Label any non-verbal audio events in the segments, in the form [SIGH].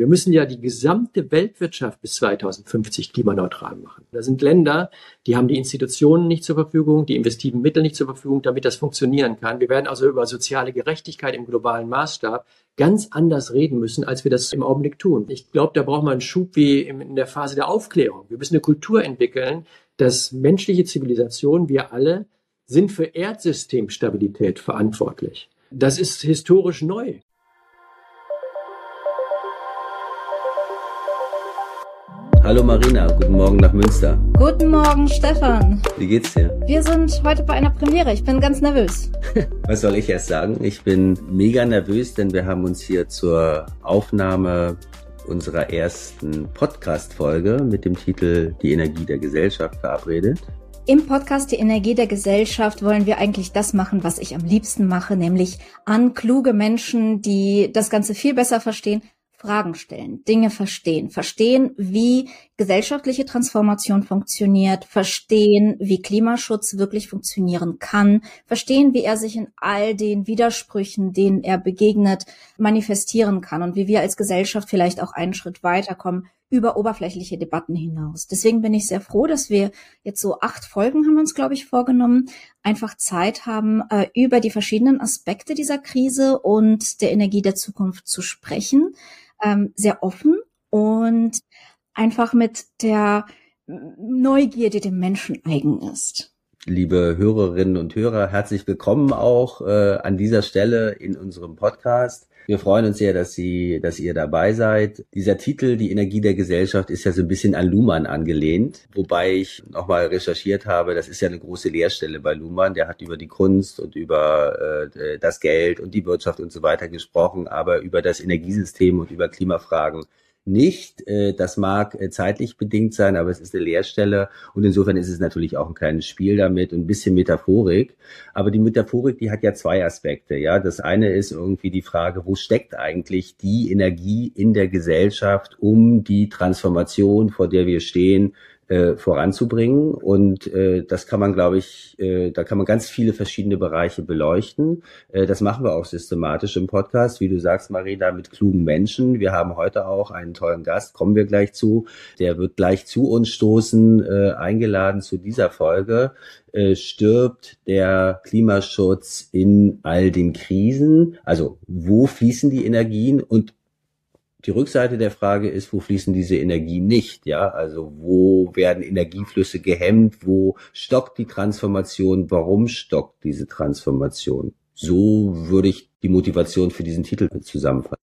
Wir müssen ja die gesamte Weltwirtschaft bis 2050 klimaneutral machen. Da sind Länder, die haben die Institutionen nicht zur Verfügung, die investiven Mittel nicht zur Verfügung, damit das funktionieren kann. Wir werden also über soziale Gerechtigkeit im globalen Maßstab ganz anders reden müssen, als wir das im Augenblick tun. Ich glaube, da braucht man einen Schub wie in der Phase der Aufklärung. Wir müssen eine Kultur entwickeln, dass menschliche Zivilisation, wir alle, sind für Erdsystemstabilität verantwortlich. Das ist historisch neu. Hallo Marina, guten Morgen nach Münster. Guten Morgen, Stefan. Wie geht's dir? Wir sind heute bei einer Premiere. Ich bin ganz nervös. [LAUGHS] Was soll ich erst sagen? Ich bin mega nervös, denn wir haben uns hier zur Aufnahme unserer ersten Podcast-Folge mit dem Titel Die Energie der Gesellschaft verabredet. Im Podcast Die Energie der Gesellschaft wollen wir eigentlich das machen, was ich am liebsten mache, nämlich an kluge Menschen, die das Ganze viel besser verstehen, Fragen stellen, Dinge verstehen, verstehen, wie gesellschaftliche Transformation funktioniert, verstehen, wie Klimaschutz wirklich funktionieren kann, verstehen, wie er sich in all den Widersprüchen, denen er begegnet, manifestieren kann und wie wir als Gesellschaft vielleicht auch einen Schritt weiterkommen über oberflächliche Debatten hinaus. Deswegen bin ich sehr froh, dass wir jetzt so acht Folgen haben wir uns, glaube ich, vorgenommen, einfach Zeit haben, äh, über die verschiedenen Aspekte dieser Krise und der Energie der Zukunft zu sprechen ähm, sehr offen und einfach mit der Neugierde, die dem Menschen eigen ist. Liebe Hörerinnen und Hörer, herzlich willkommen auch äh, an dieser Stelle in unserem Podcast. Wir freuen uns sehr, dass Sie, dass ihr dabei seid. Dieser Titel, die Energie der Gesellschaft, ist ja so ein bisschen an Luhmann angelehnt, wobei ich nochmal recherchiert habe, das ist ja eine große Lehrstelle bei Luhmann. Der hat über die Kunst und über äh, das Geld und die Wirtschaft und so weiter gesprochen, aber über das Energiesystem und über Klimafragen nicht. Äh, das mag äh, zeitlich bedingt sein, aber es ist eine Leerstelle und insofern ist es natürlich auch ein kleines Spiel damit und ein bisschen Metaphorik. Aber die Metaphorik, die hat ja zwei Aspekte. Ja, das eine ist irgendwie die Frage, wo steckt eigentlich die Energie in der Gesellschaft, um die Transformation, vor der wir stehen, äh, voranzubringen. Und äh, das kann man, glaube ich, äh, da kann man ganz viele verschiedene Bereiche beleuchten. Äh, das machen wir auch systematisch im Podcast, wie du sagst, Marina, mit klugen Menschen. Wir haben heute auch einen tollen Gast, kommen wir gleich zu. Der wird gleich zu uns stoßen, äh, eingeladen zu dieser Folge. Äh, stirbt der Klimaschutz in all den Krisen? Also wo fließen die Energien und die Rückseite der Frage ist, wo fließen diese Energien nicht? Ja, also wo werden Energieflüsse gehemmt? Wo stockt die Transformation? Warum stockt diese Transformation? So würde ich die Motivation für diesen Titel zusammenfassen.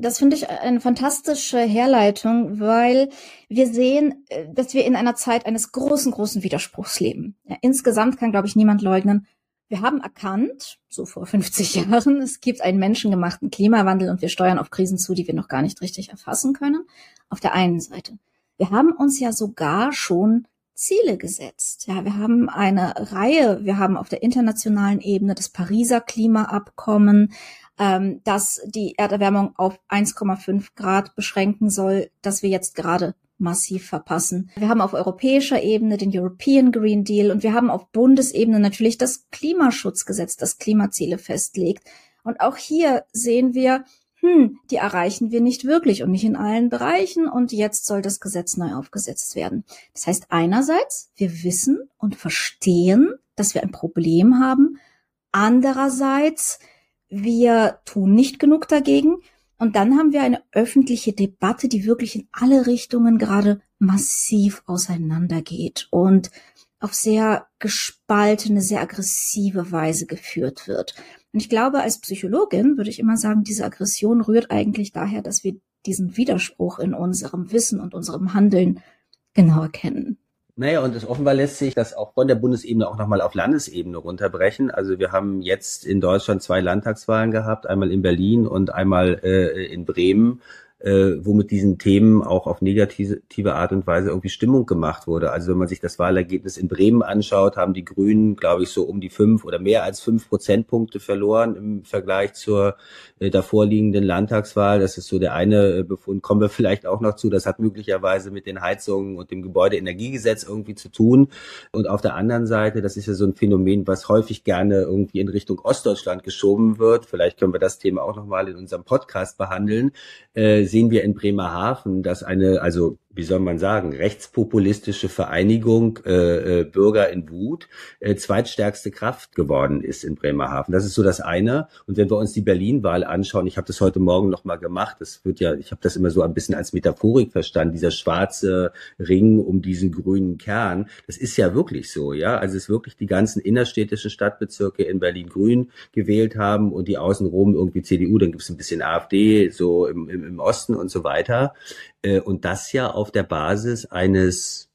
Das finde ich eine fantastische Herleitung, weil wir sehen, äh, dass wir in einer Zeit eines großen, großen Widerspruchs leben. Ja, insgesamt kann, glaube ich, niemand leugnen, wir haben erkannt, so vor 50 [LAUGHS] Jahren, es gibt einen menschengemachten Klimawandel und wir steuern auf Krisen zu, die wir noch gar nicht richtig erfassen können. Auf der einen Seite. Wir haben uns ja sogar schon Ziele gesetzt. Ja, wir haben eine Reihe, wir haben auf der internationalen Ebene das Pariser Klimaabkommen, ähm, das die Erderwärmung auf 1,5 Grad beschränken soll, das wir jetzt gerade massiv verpassen. Wir haben auf europäischer Ebene den European Green Deal und wir haben auf Bundesebene natürlich das Klimaschutzgesetz, das Klimaziele festlegt. Und auch hier sehen wir, hm, die erreichen wir nicht wirklich und nicht in allen Bereichen und jetzt soll das Gesetz neu aufgesetzt werden. Das heißt einerseits, wir wissen und verstehen, dass wir ein Problem haben. Andererseits, wir tun nicht genug dagegen. Und dann haben wir eine öffentliche Debatte, die wirklich in alle Richtungen gerade massiv auseinandergeht und auf sehr gespaltene, sehr aggressive Weise geführt wird. Und ich glaube, als Psychologin würde ich immer sagen, diese Aggression rührt eigentlich daher, dass wir diesen Widerspruch in unserem Wissen und unserem Handeln genau erkennen. Naja, und es offenbar lässt sich das auch von der Bundesebene auch nochmal auf Landesebene runterbrechen. Also wir haben jetzt in Deutschland zwei Landtagswahlen gehabt, einmal in Berlin und einmal äh, in Bremen äh, wo mit diesen Themen auch auf negative Art und Weise irgendwie Stimmung gemacht wurde. Also wenn man sich das Wahlergebnis in Bremen anschaut, haben die Grünen, glaube ich, so um die fünf oder mehr als fünf Prozentpunkte verloren im Vergleich zur äh, davorliegenden Landtagswahl. Das ist so der eine äh, Befund. Kommen wir vielleicht auch noch zu. Das hat möglicherweise mit den Heizungen und dem Gebäudeenergiegesetz irgendwie zu tun. Und auf der anderen Seite, das ist ja so ein Phänomen, was häufig gerne irgendwie in Richtung Ostdeutschland geschoben wird. Vielleicht können wir das Thema auch nochmal in unserem Podcast behandeln. Äh, sehen wir in Bremerhaven, dass eine, also wie soll man sagen, rechtspopulistische Vereinigung äh, äh, Bürger in Wut äh, zweitstärkste Kraft geworden ist in Bremerhaven. Das ist so das eine. Und wenn wir uns die Berlin-Wahl anschauen, ich habe das heute Morgen noch mal gemacht, das wird ja, ich habe das immer so ein bisschen als Metaphorik verstanden, dieser schwarze Ring um diesen grünen Kern, das ist ja wirklich so, ja. Also es ist wirklich die ganzen innerstädtischen Stadtbezirke in Berlin grün gewählt haben und die außenrum irgendwie CDU, dann gibt es ein bisschen AfD, so im, im, im Osten und so weiter. Äh, und das ja auf der Basis eines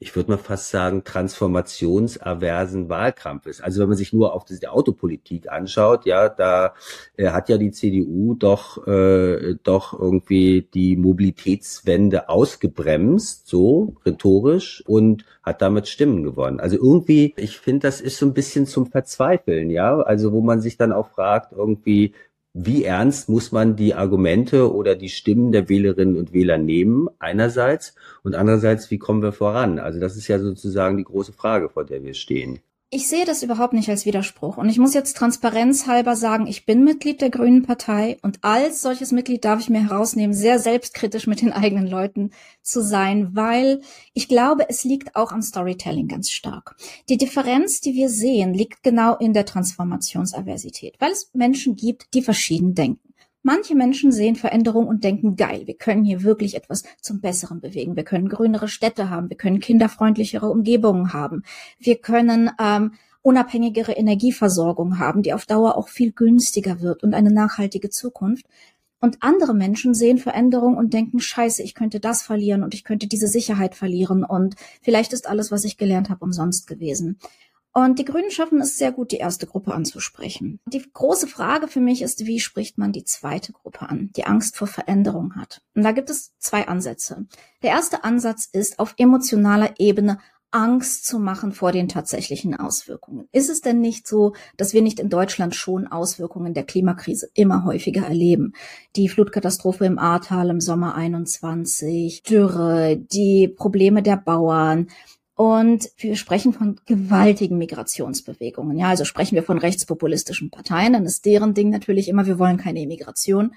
ich würde mal fast sagen, transformationsaversen Wahlkampfes. Also wenn man sich nur auf die Autopolitik anschaut, ja, da äh, hat ja die CDU doch, äh, doch irgendwie die Mobilitätswende ausgebremst, so rhetorisch, und hat damit Stimmen gewonnen. Also irgendwie, ich finde, das ist so ein bisschen zum Verzweifeln, ja. Also wo man sich dann auch fragt, irgendwie, wie ernst muss man die Argumente oder die Stimmen der Wählerinnen und Wähler nehmen, einerseits, und andererseits, wie kommen wir voran? Also das ist ja sozusagen die große Frage, vor der wir stehen. Ich sehe das überhaupt nicht als Widerspruch. Und ich muss jetzt transparenzhalber sagen, ich bin Mitglied der Grünen Partei und als solches Mitglied darf ich mir herausnehmen, sehr selbstkritisch mit den eigenen Leuten zu sein, weil ich glaube, es liegt auch am Storytelling ganz stark. Die Differenz, die wir sehen, liegt genau in der Transformationsaversität, weil es Menschen gibt, die verschieden denken. Manche Menschen sehen Veränderung und denken, geil, wir können hier wirklich etwas zum Besseren bewegen. Wir können grünere Städte haben, wir können kinderfreundlichere Umgebungen haben, wir können ähm, unabhängigere Energieversorgung haben, die auf Dauer auch viel günstiger wird und eine nachhaltige Zukunft. Und andere Menschen sehen Veränderung und denken, scheiße, ich könnte das verlieren und ich könnte diese Sicherheit verlieren und vielleicht ist alles, was ich gelernt habe, umsonst gewesen. Und die Grünen schaffen es sehr gut, die erste Gruppe anzusprechen. Die große Frage für mich ist, wie spricht man die zweite Gruppe an, die Angst vor Veränderung hat? Und da gibt es zwei Ansätze. Der erste Ansatz ist, auf emotionaler Ebene Angst zu machen vor den tatsächlichen Auswirkungen. Ist es denn nicht so, dass wir nicht in Deutschland schon Auswirkungen der Klimakrise immer häufiger erleben? Die Flutkatastrophe im Ahrtal im Sommer 21, Dürre, die Probleme der Bauern, und wir sprechen von gewaltigen Migrationsbewegungen. Ja, also sprechen wir von rechtspopulistischen Parteien, dann ist deren Ding natürlich immer, wir wollen keine Immigration.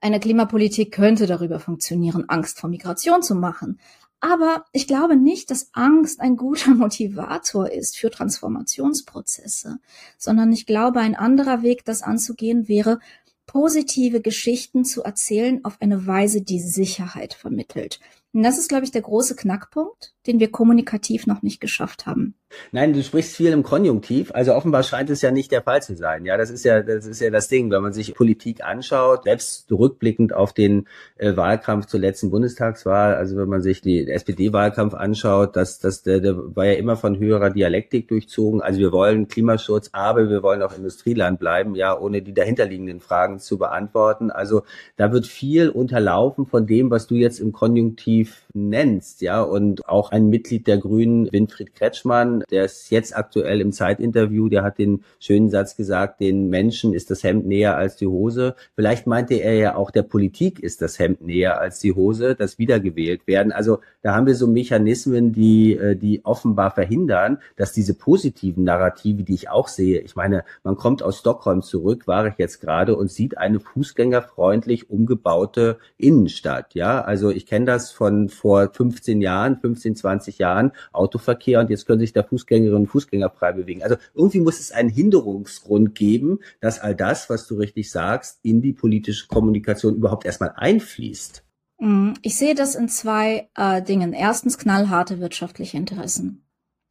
Eine Klimapolitik könnte darüber funktionieren, Angst vor Migration zu machen. Aber ich glaube nicht, dass Angst ein guter [LAUGHS] Motivator ist für Transformationsprozesse, sondern ich glaube, ein anderer Weg, das anzugehen, wäre, positive Geschichten zu erzählen auf eine Weise, die Sicherheit vermittelt. Und das ist, glaube ich, der große Knackpunkt, den wir kommunikativ noch nicht geschafft haben. Nein, du sprichst viel im Konjunktiv. Also offenbar scheint es ja nicht der Fall zu sein. Ja, das ist ja, das ist ja das Ding, wenn man sich Politik anschaut, selbst rückblickend auf den äh, Wahlkampf zur letzten Bundestagswahl. Also wenn man sich den SPD-Wahlkampf anschaut, das, das, der, der war ja immer von höherer Dialektik durchzogen. Also wir wollen Klimaschutz, aber wir wollen auch Industrieland bleiben, ja, ohne die dahinterliegenden Fragen zu beantworten. Also da wird viel unterlaufen von dem, was du jetzt im Konjunktiv nennst, ja, und auch ein Mitglied der Grünen, Winfried Kretschmann, der ist jetzt aktuell im Zeitinterview, der hat den schönen Satz gesagt, den Menschen ist das Hemd näher als die Hose. Vielleicht meinte er ja auch, der Politik ist das Hemd näher als die Hose, das wiedergewählt werden. Also da haben wir so Mechanismen, die, äh, die offenbar verhindern, dass diese positiven Narrative, die ich auch sehe, ich meine, man kommt aus Stockholm zurück, war ich jetzt gerade, und sieht eine fußgängerfreundlich umgebaute Innenstadt. Ja, also ich kenne das von vor 15 Jahren, 15, 20 Jahren, Autoverkehr, und jetzt können sich da Fußgängerinnen und Fußgänger frei bewegen. Also irgendwie muss es einen Hinderungsgrund geben, dass all das, was du richtig sagst, in die politische Kommunikation überhaupt erstmal einfließt. Mm, ich sehe das in zwei äh, Dingen. Erstens knallharte wirtschaftliche Interessen.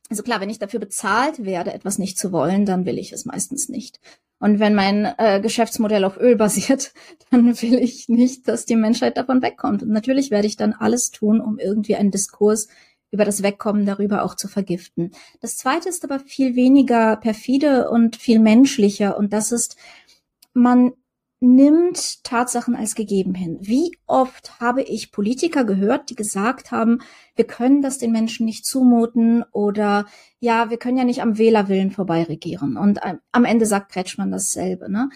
Also klar, wenn ich dafür bezahlt werde, etwas nicht zu wollen, dann will ich es meistens nicht. Und wenn mein äh, Geschäftsmodell auf Öl basiert, [LAUGHS] dann will ich nicht, dass die Menschheit davon wegkommt. Und natürlich werde ich dann alles tun, um irgendwie einen Diskurs über das Wegkommen darüber auch zu vergiften. Das zweite ist aber viel weniger perfide und viel menschlicher und das ist, man nimmt Tatsachen als gegeben hin. Wie oft habe ich Politiker gehört, die gesagt haben, wir können das den Menschen nicht zumuten oder ja, wir können ja nicht am Wählerwillen vorbei regieren. Und am Ende sagt Kretschmann dasselbe. Ne?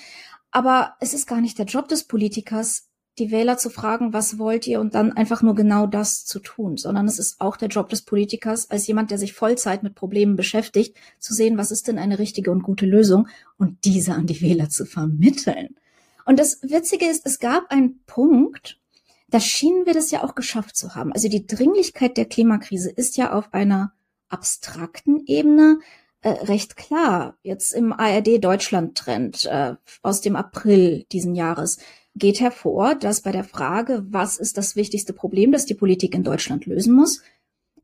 Aber es ist gar nicht der Job des Politikers, die Wähler zu fragen, was wollt ihr und dann einfach nur genau das zu tun, sondern es ist auch der Job des Politikers, als jemand, der sich Vollzeit mit Problemen beschäftigt, zu sehen, was ist denn eine richtige und gute Lösung und diese an die Wähler zu vermitteln. Und das Witzige ist, es gab einen Punkt, da schienen wir das ja auch geschafft zu haben. Also die Dringlichkeit der Klimakrise ist ja auf einer abstrakten Ebene äh, recht klar. Jetzt im ARD Deutschland Trend äh, aus dem April diesen Jahres geht hervor, dass bei der Frage, was ist das wichtigste Problem, das die Politik in Deutschland lösen muss,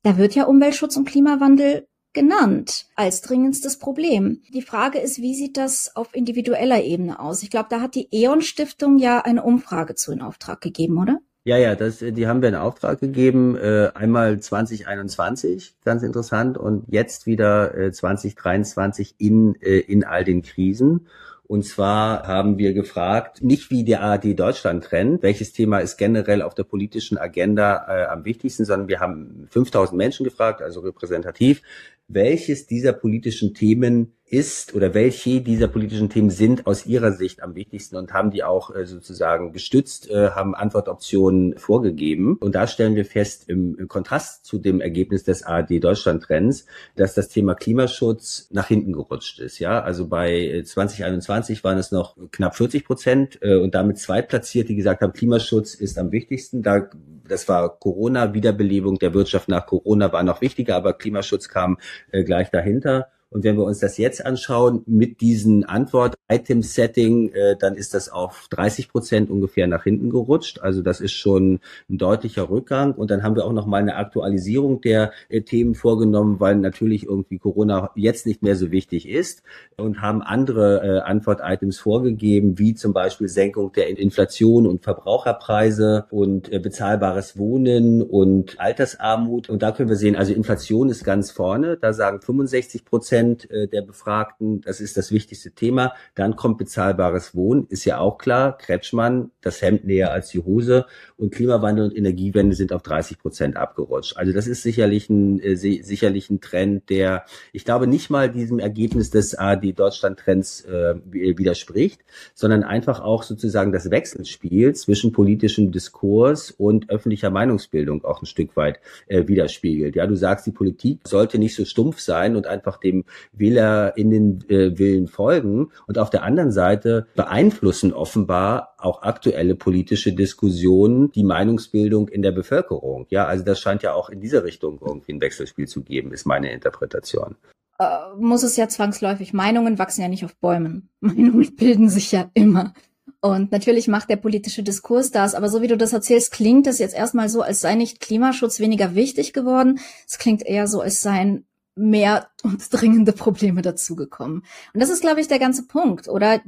da wird ja Umweltschutz und Klimawandel genannt als dringendstes Problem. Die Frage ist, wie sieht das auf individueller Ebene aus? Ich glaube, da hat die E.ON Stiftung ja eine Umfrage zu in Auftrag gegeben, oder? Ja, ja, das, die haben wir in Auftrag gegeben. Äh, einmal 2021, ganz interessant, und jetzt wieder äh, 2023 in, äh, in all den Krisen. Und zwar haben wir gefragt, nicht wie der ARD Deutschland trennt, welches Thema ist generell auf der politischen Agenda äh, am wichtigsten, sondern wir haben 5000 Menschen gefragt, also repräsentativ, welches dieser politischen Themen ist oder welche dieser politischen Themen sind aus Ihrer Sicht am wichtigsten und haben die auch äh, sozusagen gestützt, äh, haben Antwortoptionen vorgegeben. Und da stellen wir fest, im, Kontrast zu dem Ergebnis des ARD Deutschland Trends, dass das Thema Klimaschutz nach hinten gerutscht ist. Ja, also bei 2021 waren es noch knapp 40 Prozent äh, und damit zweitplatziert, die gesagt haben, Klimaschutz ist am wichtigsten. Da das war Corona, Wiederbelebung der Wirtschaft nach Corona war noch wichtiger, aber Klimaschutz kam äh, gleich dahinter. Und wenn wir uns das jetzt anschauen mit diesen Antwort-Item-Setting, äh, dann ist das auf 30 Prozent ungefähr nach hinten gerutscht. Also das ist schon ein deutlicher Rückgang. Und dann haben wir auch noch mal eine Aktualisierung der äh, Themen vorgenommen, weil natürlich irgendwie Corona jetzt nicht mehr so wichtig ist und haben andere äh, Antwort-Items vorgegeben, wie zum Beispiel Senkung der Inflation und Verbraucherpreise und äh, bezahlbares Wohnen und Altersarmut. Und da können wir sehen, also Inflation ist ganz vorne. Da sagen 65 Prozent Prozent äh, der Befragten, das ist das wichtigste Thema. Dann kommt bezahlbares Wohnen, ist ja auch klar. Kretschmann, das Hemd näher als die Hose. Und Klimawandel und Energiewende sind auf 30 Prozent abgerutscht. Also das ist sicherlich ein, äh, sicherlich ein Trend, der, ich glaube, nicht mal diesem Ergebnis des AD Deutschland Trends äh, widerspricht, sondern einfach auch sozusagen das Wechselspiel zwischen politischem Diskurs und öffentlicher Meinungsbildung auch ein Stück weit äh, widerspiegelt. Ja, du sagst, die Politik sollte nicht so stumpf sein und einfach dem WählerInnen äh, Willen folgen. Und auf der anderen Seite beeinflussen offenbar auch aktuelle politische Diskussionen die Meinungsbildung in der Bevölkerung. Ja, also das scheint ja auch in dieser Richtung irgendwie ein Wechselspiel zu geben, ist meine Interpretation. Äh, muss es ja zwangsläufig. Meinungen wachsen ja nicht auf Bäumen. [LAUGHS] Meinungen bilden sich ja immer. Und natürlich macht der politische Diskurs das, aber so wie du das erzählst, klingt es jetzt erstmal so, als sei nicht Klimaschutz weniger wichtig geworden. Es klingt eher so, als seien mehr und dringende Probleme dazugekommen. Und das ist, glaube ich, der ganze Punkt. Oder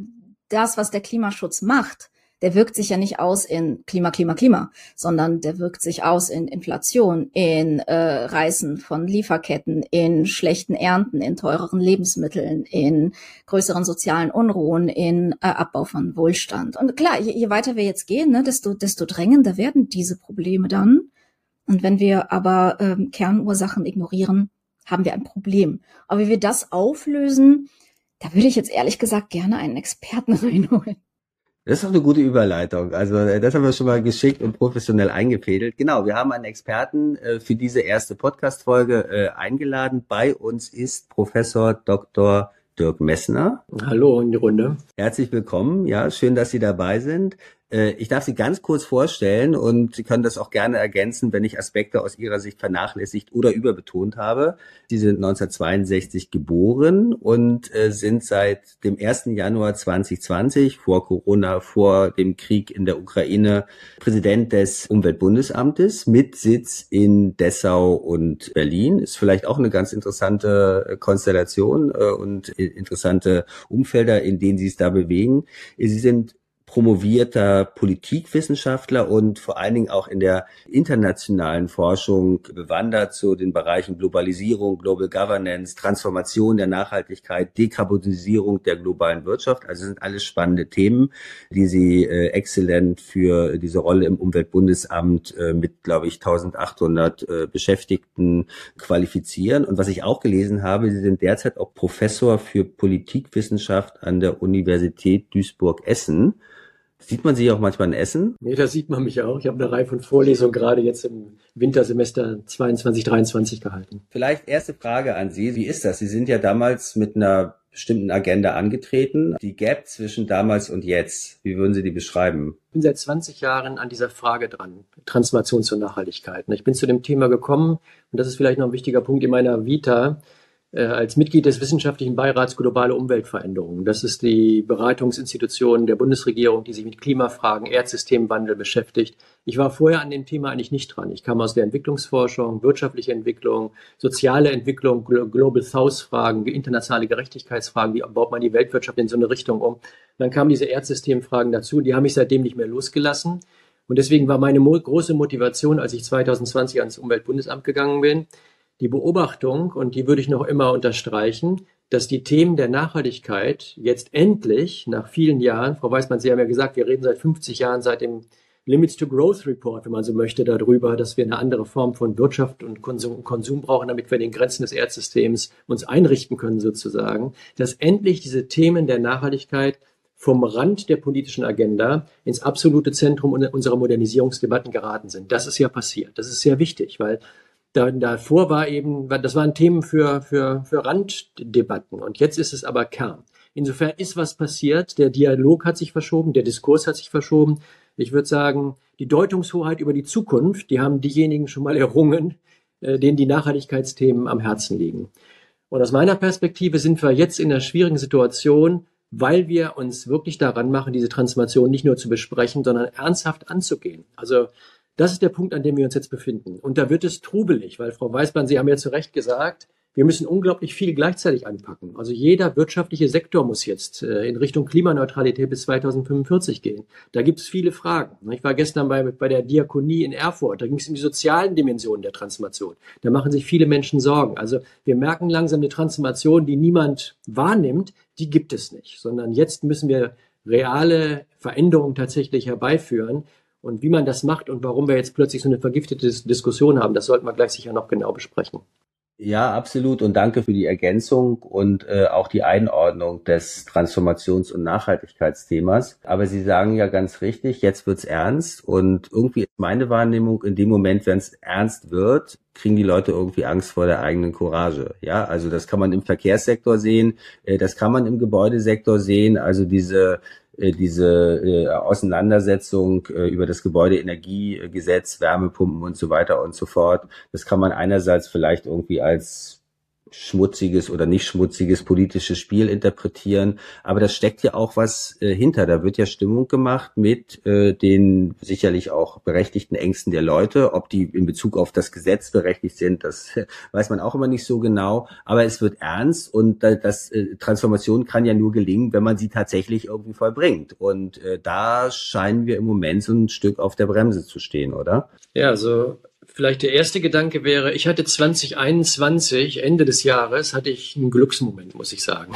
das, was der Klimaschutz macht, der wirkt sich ja nicht aus in Klima, Klima, Klima, sondern der wirkt sich aus in Inflation, in äh, Reißen von Lieferketten, in schlechten Ernten, in teureren Lebensmitteln, in größeren sozialen Unruhen, in äh, Abbau von Wohlstand. Und klar, je, je weiter wir jetzt gehen, ne, desto, desto drängender werden diese Probleme dann. Und wenn wir aber ähm, Kernursachen ignorieren, haben wir ein Problem. Aber wie wir das auflösen, da würde ich jetzt ehrlich gesagt gerne einen Experten [LAUGHS] reinholen. Das ist doch eine gute Überleitung. Also äh, das haben wir schon mal geschickt und professionell eingefädelt. Genau, wir haben einen Experten äh, für diese erste Podcast-Folge äh, eingeladen. Bei uns ist Professor Dr. Dirk Messner. Hallo in die Runde. Herzlich willkommen. Ja, schön, dass Sie dabei sind. Äh, ich darf Sie ganz kurz vorstellen und Sie können das auch gerne ergänzen, wenn ich Aspekte aus Ihrer Sicht vernachlässigt oder überbetont habe. Sie sind 1962 geboren und äh, sind seit dem 1. Januar 2020, vor Corona, vor dem Krieg in der Ukraine, Präsident des Umweltbundesamtes mit Sitz in Dessau und Berlin. Ist vielleicht auch eine ganz interessante äh, Konstellation und interessante Umfelder, in denen Sie es da bewegen. Sie sind promovierter Politikwissenschaftler und vor allen Dingen auch in der internationalen Forschung bewandert zu den Bereichen Globalisierung, Global Governance, Transformation der Nachhaltigkeit, Dekarbonisierung der globalen Wirtschaft. Also sind alles spannende Themen, die Sie äh, exzellent für diese Rolle im Umweltbundesamt äh, mit, glaube ich, 1800 äh, Beschäftigten qualifizieren. Und was ich auch gelesen habe, Sie sind derzeit auch Professor für Politikwissenschaft an der Universität Duisburg-Essen Sieht man Sie auch manchmal in Essen? Nee, da sieht man mich auch. Ich habe eine Reihe von Vorlesungen gerade jetzt im Wintersemester 22, 23 gehalten. Vielleicht erste Frage an Sie. Wie ist das? Sie sind ja damals mit einer bestimmten Agenda angetreten. Die Gap zwischen damals und jetzt, wie würden Sie die beschreiben? Ich bin seit 20 Jahren an dieser Frage dran, Transformation zur Nachhaltigkeit. Ich bin zu dem Thema gekommen, und das ist vielleicht noch ein wichtiger Punkt in meiner Vita, als Mitglied des Wissenschaftlichen Beirats Globale Umweltveränderungen. Das ist die Beratungsinstitution der Bundesregierung, die sich mit Klimafragen, Erdsystemwandel beschäftigt. Ich war vorher an dem Thema eigentlich nicht dran. Ich kam aus der Entwicklungsforschung, wirtschaftliche Entwicklung, soziale Entwicklung, Global South Fragen, internationale Gerechtigkeitsfragen, wie baut man die Weltwirtschaft in so eine Richtung um. Dann kamen diese Erdsystemfragen dazu, die haben mich seitdem nicht mehr losgelassen. Und deswegen war meine große Motivation, als ich 2020 ans Umweltbundesamt gegangen bin, die Beobachtung, und die würde ich noch immer unterstreichen, dass die Themen der Nachhaltigkeit jetzt endlich nach vielen Jahren, Frau Weißmann, Sie haben ja gesagt, wir reden seit 50 Jahren, seit dem Limits to Growth Report, wenn man so möchte, darüber, dass wir eine andere Form von Wirtschaft und Konsum, Konsum brauchen, damit wir den Grenzen des Erdsystems uns einrichten können, sozusagen, dass endlich diese Themen der Nachhaltigkeit vom Rand der politischen Agenda ins absolute Zentrum unserer Modernisierungsdebatten geraten sind. Das ist ja passiert. Das ist sehr wichtig, weil da, davor war eben, das waren Themen für, für, für Randdebatten und jetzt ist es aber Kern. Insofern ist was passiert, der Dialog hat sich verschoben, der Diskurs hat sich verschoben. Ich würde sagen, die Deutungshoheit über die Zukunft, die haben diejenigen schon mal [LAUGHS] errungen, äh, denen die Nachhaltigkeitsthemen am Herzen liegen. Und aus meiner Perspektive sind wir jetzt in einer schwierigen Situation, weil wir uns wirklich daran machen, diese Transformation nicht nur zu besprechen, sondern ernsthaft anzugehen. Also das ist der Punkt, an dem wir uns jetzt befinden. Und da wird es trubelig, weil Frau Weißmann, Sie haben ja zu Recht gesagt, wir müssen unglaublich viel gleichzeitig anpacken. Also jeder wirtschaftliche Sektor muss jetzt äh, in Richtung Klimaneutralität bis 2045 gehen. Da gibt es viele Fragen. Ich war gestern bei, bei der Diakonie in Erfurt. Da ging es um die sozialen Dimensionen der Transformation. Da machen sich viele Menschen Sorgen. Also wir merken langsam eine Transformation, die niemand wahrnimmt, die gibt es nicht. Sondern jetzt müssen wir reale Veränderungen tatsächlich herbeiführen. Und wie man das macht und warum wir jetzt plötzlich so eine vergiftete Diskussion haben, das sollten wir gleich sicher noch genau besprechen. Ja, absolut. Und danke für die Ergänzung und äh, auch die Einordnung des Transformations- und Nachhaltigkeitsthemas. Aber Sie sagen ja ganz richtig, jetzt wird's ernst. Und irgendwie ist meine Wahrnehmung, in dem Moment, wenn es ernst wird, kriegen die Leute irgendwie Angst vor der eigenen Courage. Ja, also das kann man im Verkehrssektor sehen, äh, das kann man im Gebäudesektor sehen. Also diese diese äh, Auseinandersetzung äh, über das Gebäudeenergiegesetz, Wärmepumpen und so weiter und so fort. Das kann man einerseits vielleicht irgendwie als schmutziges oder nicht schmutziges politisches Spiel interpretieren. Aber das steckt ja auch was äh, hinter. Da wird ja Stimmung gemacht mit äh, den sicherlich auch berechtigten Ängsten der Leute. Ob die in Bezug auf das Gesetz berechtigt sind, das weiß man auch immer nicht so genau. Aber es wird ernst und das äh, Transformation kann ja nur gelingen, wenn man sie tatsächlich irgendwie vollbringt. Und äh, da scheinen wir im Moment so ein Stück auf der Bremse zu stehen, oder? Ja, also Vielleicht der erste Gedanke wäre, ich hatte 2021, Ende des Jahres, hatte ich einen Glücksmoment, muss ich sagen.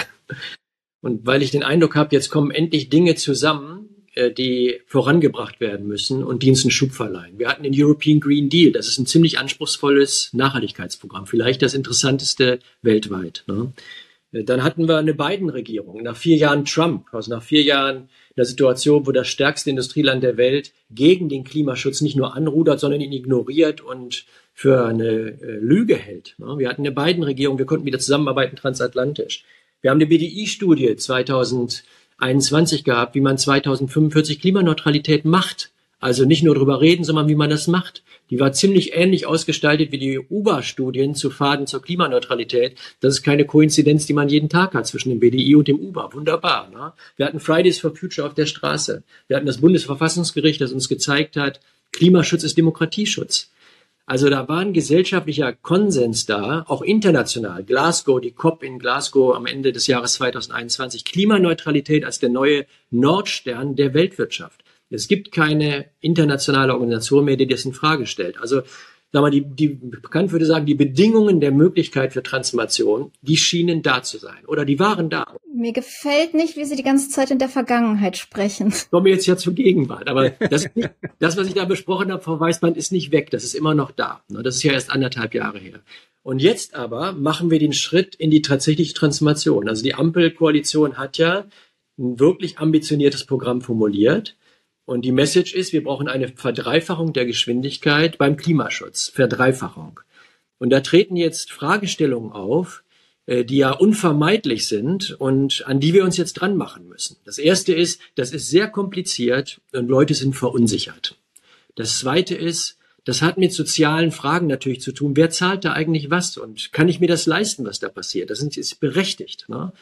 Und weil ich den Eindruck habe, jetzt kommen endlich Dinge zusammen, äh, die vorangebracht werden müssen und die uns einen Schub verleihen. Wir hatten den European Green Deal. Das ist ein ziemlich anspruchsvolles Nachhaltigkeitsprogramm, vielleicht das interessanteste weltweit. Ne? Äh, dann hatten wir eine Biden-Regierung nach vier Jahren Trump, also nach vier Jahren der Situation, wo das stärkste Industrieland der Welt gegen den Klimaschutz nicht nur anrudert, sondern ihn ignoriert und für eine äh, Lüge hält. Wir hatten eine Biden-Regierung, wir konnten wieder zusammenarbeiten transatlantisch. Wir haben eine BDI-Studie 2021 gehabt, wie man 2045 Klimaneutralität macht. Also nicht nur drüber reden, sondern wie man das macht. Die war ziemlich ähnlich ausgestaltet wie die UBA-Studien zu Faden zur Klimaneutralität. Das ist keine Koinzidenz, die man jeden Tag hat zwischen dem BDI und dem UBA. Wunderbar. Ne? Wir hatten Fridays for Future auf der Straße. Wir hatten das Bundesverfassungsgericht, das uns gezeigt hat, Klimaschutz ist Demokratieschutz. Also da war ein gesellschaftlicher Konsens da, auch international. Glasgow, die COP in Glasgow am Ende des Jahres 2021, Klimaneutralität als der neue Nordstern der Weltwirtschaft. Es gibt keine internationale Organisation mehr, die das in Frage stellt. Also sagen wir, die, die bekannt würde sagen, die Bedingungen der Möglichkeit für Transformation, die schienen da zu sein oder die waren da. Mir gefällt nicht, wie Sie die ganze Zeit in der Vergangenheit sprechen. Kommen wir jetzt ja zur Gegenwart. Aber das, nicht, das, was ich da besprochen habe, Frau Weißmann, ist nicht weg. Das ist immer noch da. Das ist ja erst anderthalb Jahre her. Und jetzt aber machen wir den Schritt in die tatsächliche Transformation. Also die Ampelkoalition hat ja ein wirklich ambitioniertes Programm formuliert Und die Message ist, wir brauchen eine Verdreifachung der Geschwindigkeit beim Klimaschutz. Verdreifachung. Und da treten jetzt Fragestellungen auf, äh, die ja unvermeidlich sind und an die wir uns jetzt dran machen müssen. Das erste ist, das ist sehr kompliziert und Leute sind verunsichert. Das zweite ist, das hat mit sozialen Fragen natürlich zu tun. Wer zahlt da eigentlich was und kann ich mir das leisten, was da passiert? Das ist berechtigt. Ne?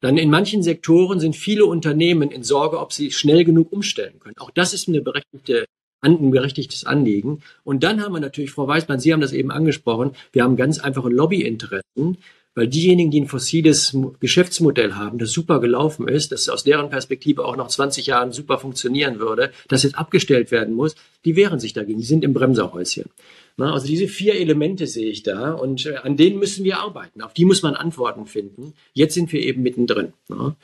Dann in manchen Sektoren sind viele Unternehmen in Sorge, ob sie schnell genug umstellen können. Auch das ist eine berechtigte ein berechtigtes Anliegen. Und dann haben wir natürlich, Frau Weißmann, Sie haben das eben angesprochen, wir haben ganz einfache Lobbyinteressen, weil diejenigen, die ein fossiles Geschäftsmodell haben, das super gelaufen ist, das aus deren Perspektive auch noch 20 Jahren super funktionieren würde, das jetzt abgestellt werden muss, die wehren sich dagegen, die sind im Bremserhäuschen. Na, also diese vier Elemente sehe ich da und äh, an denen müssen wir arbeiten. Auf die muss man Antworten finden. Jetzt sind wir eben mittendrin. Na.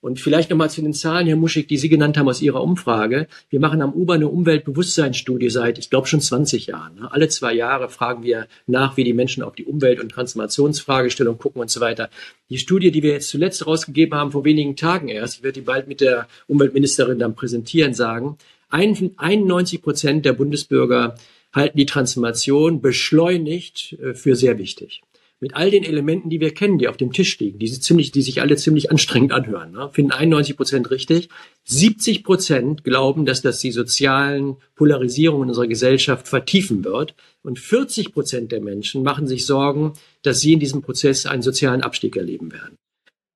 Und vielleicht nochmal zu den Zahlen, Herr Muschig, die Sie genannt haben aus Ihrer Umfrage. Wir machen am UBA eine Umweltbewusstseinsstudie seit, ich glaube, schon 20 Jahren. Ne? Alle zwei Jahre fragen wir nach, wie die Menschen auf die Umwelt- und Transformationsfragestellung gucken und so weiter. Die Studie, die wir jetzt zuletzt rausgegeben haben, vor wenigen Tagen erst, ich werde die bald mit der Umweltministerin dann präsentieren, sagen, 91 Prozent der Bundesbürger halten die Transformation beschleunigt äh, für sehr wichtig mit all den Elementen, die wir kennen, die auf dem Tisch liegen, die, ziemlich, die sich alle ziemlich anstrengend anhören, ne? finden 91 Prozent richtig. 70 Prozent glauben, dass das die sozialen Polarisierungen unserer Gesellschaft vertiefen wird. Und 40 Prozent der Menschen machen sich Sorgen, dass sie in diesem Prozess einen sozialen Abstieg erleben werden.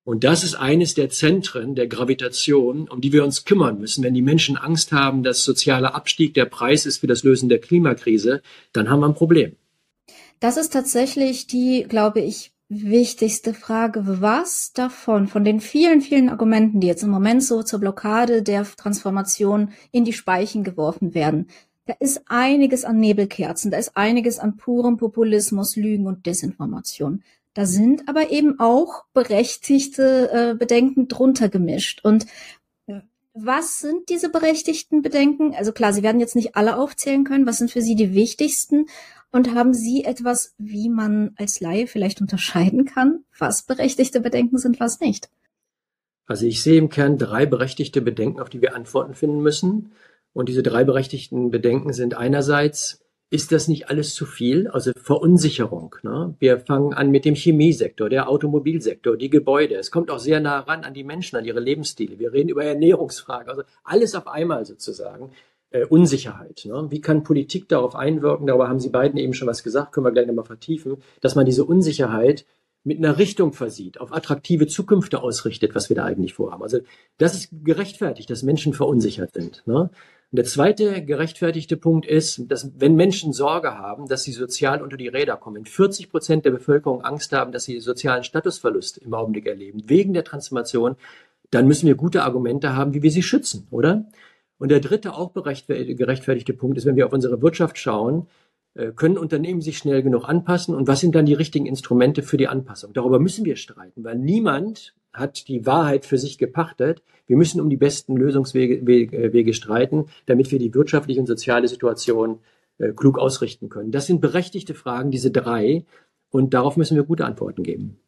Und das ist eines der Zentren der Gravitation, um die wir uns kümmern müssen. Wenn die Menschen Angst haben, dass sozialer Abstieg der Preis ist für das Lösen der Klimakrise, dann haben wir ein Problem. Das ist tatsächlich die, glaube ich, wichtigste Frage. Was davon, von den vielen, vielen Argumenten, die jetzt im Moment so zur Blockade der Transformation in die Speichen geworfen werden, da ist einiges an Nebelkerzen, da ist einiges an purem Populismus, Lügen und Desinformation. Da sind aber eben auch berechtigte äh, Bedenken drunter gemischt. Und was sind diese berechtigten Bedenken? Also klar, Sie werden jetzt nicht alle aufzählen können. Was sind für Sie die wichtigsten? Und haben Sie etwas, wie man als Laie vielleicht [LAUGHS] unterscheiden kann, was berechtigte Bedenken sind, was nicht? Also ich sehe im Kern drei berechtigte Bedenken, auf die wir Antworten finden müssen. Und diese drei berechtigten Bedenken sind einerseits, ist das nicht alles zu viel? Also Verunsicherung. Ne? Wir fangen an mit dem Chemiesektor, der Automobilsektor, die Gebäude. Es kommt auch sehr nah ran an die Menschen, an ihre Lebensstile. Wir reden über Ernährungsfragen, also alles auf einmal sozusagen äh, Unsicherheit. Ne? Wie kann Politik darauf einwirken? Darüber haben Sie beiden eben schon was gesagt, können wir gleich nochmal vertiefen, dass man diese Unsicherheit mit einer Richtung versieht, auf attraktive Zukünfte ausrichtet, was wir da eigentlich vorhaben. Also das ist gerechtfertigt, dass Menschen verunsichert sind. Ne? Und der zweite gerechtfertigte Punkt ist, dass wenn Menschen Sorge haben, dass sie sozial unter die Räder kommen, 40 Prozent der Bevölkerung Angst haben, dass sie sozialen Statusverlust im Augenblick erleben, wegen der Transformation, dann müssen wir gute Argumente haben, wie wir sie schützen, oder? Und der dritte auch gerechtfertigte Punkt ist, wenn wir auf unsere Wirtschaft schauen, äh, können Unternehmen sich schnell genug anpassen und was sind dann die richtigen Instrumente für die Anpassung? Darüber müssen wir streiten, weil niemand hat die Wahrheit für sich gepachtet. Wir müssen um die besten Lösungswege Wege, Wege streiten, damit wir die wirtschaftliche und soziale Situation äh, klug ausrichten können. Das sind berechtigte Fragen, diese drei, und darauf müssen wir gute Antworten geben.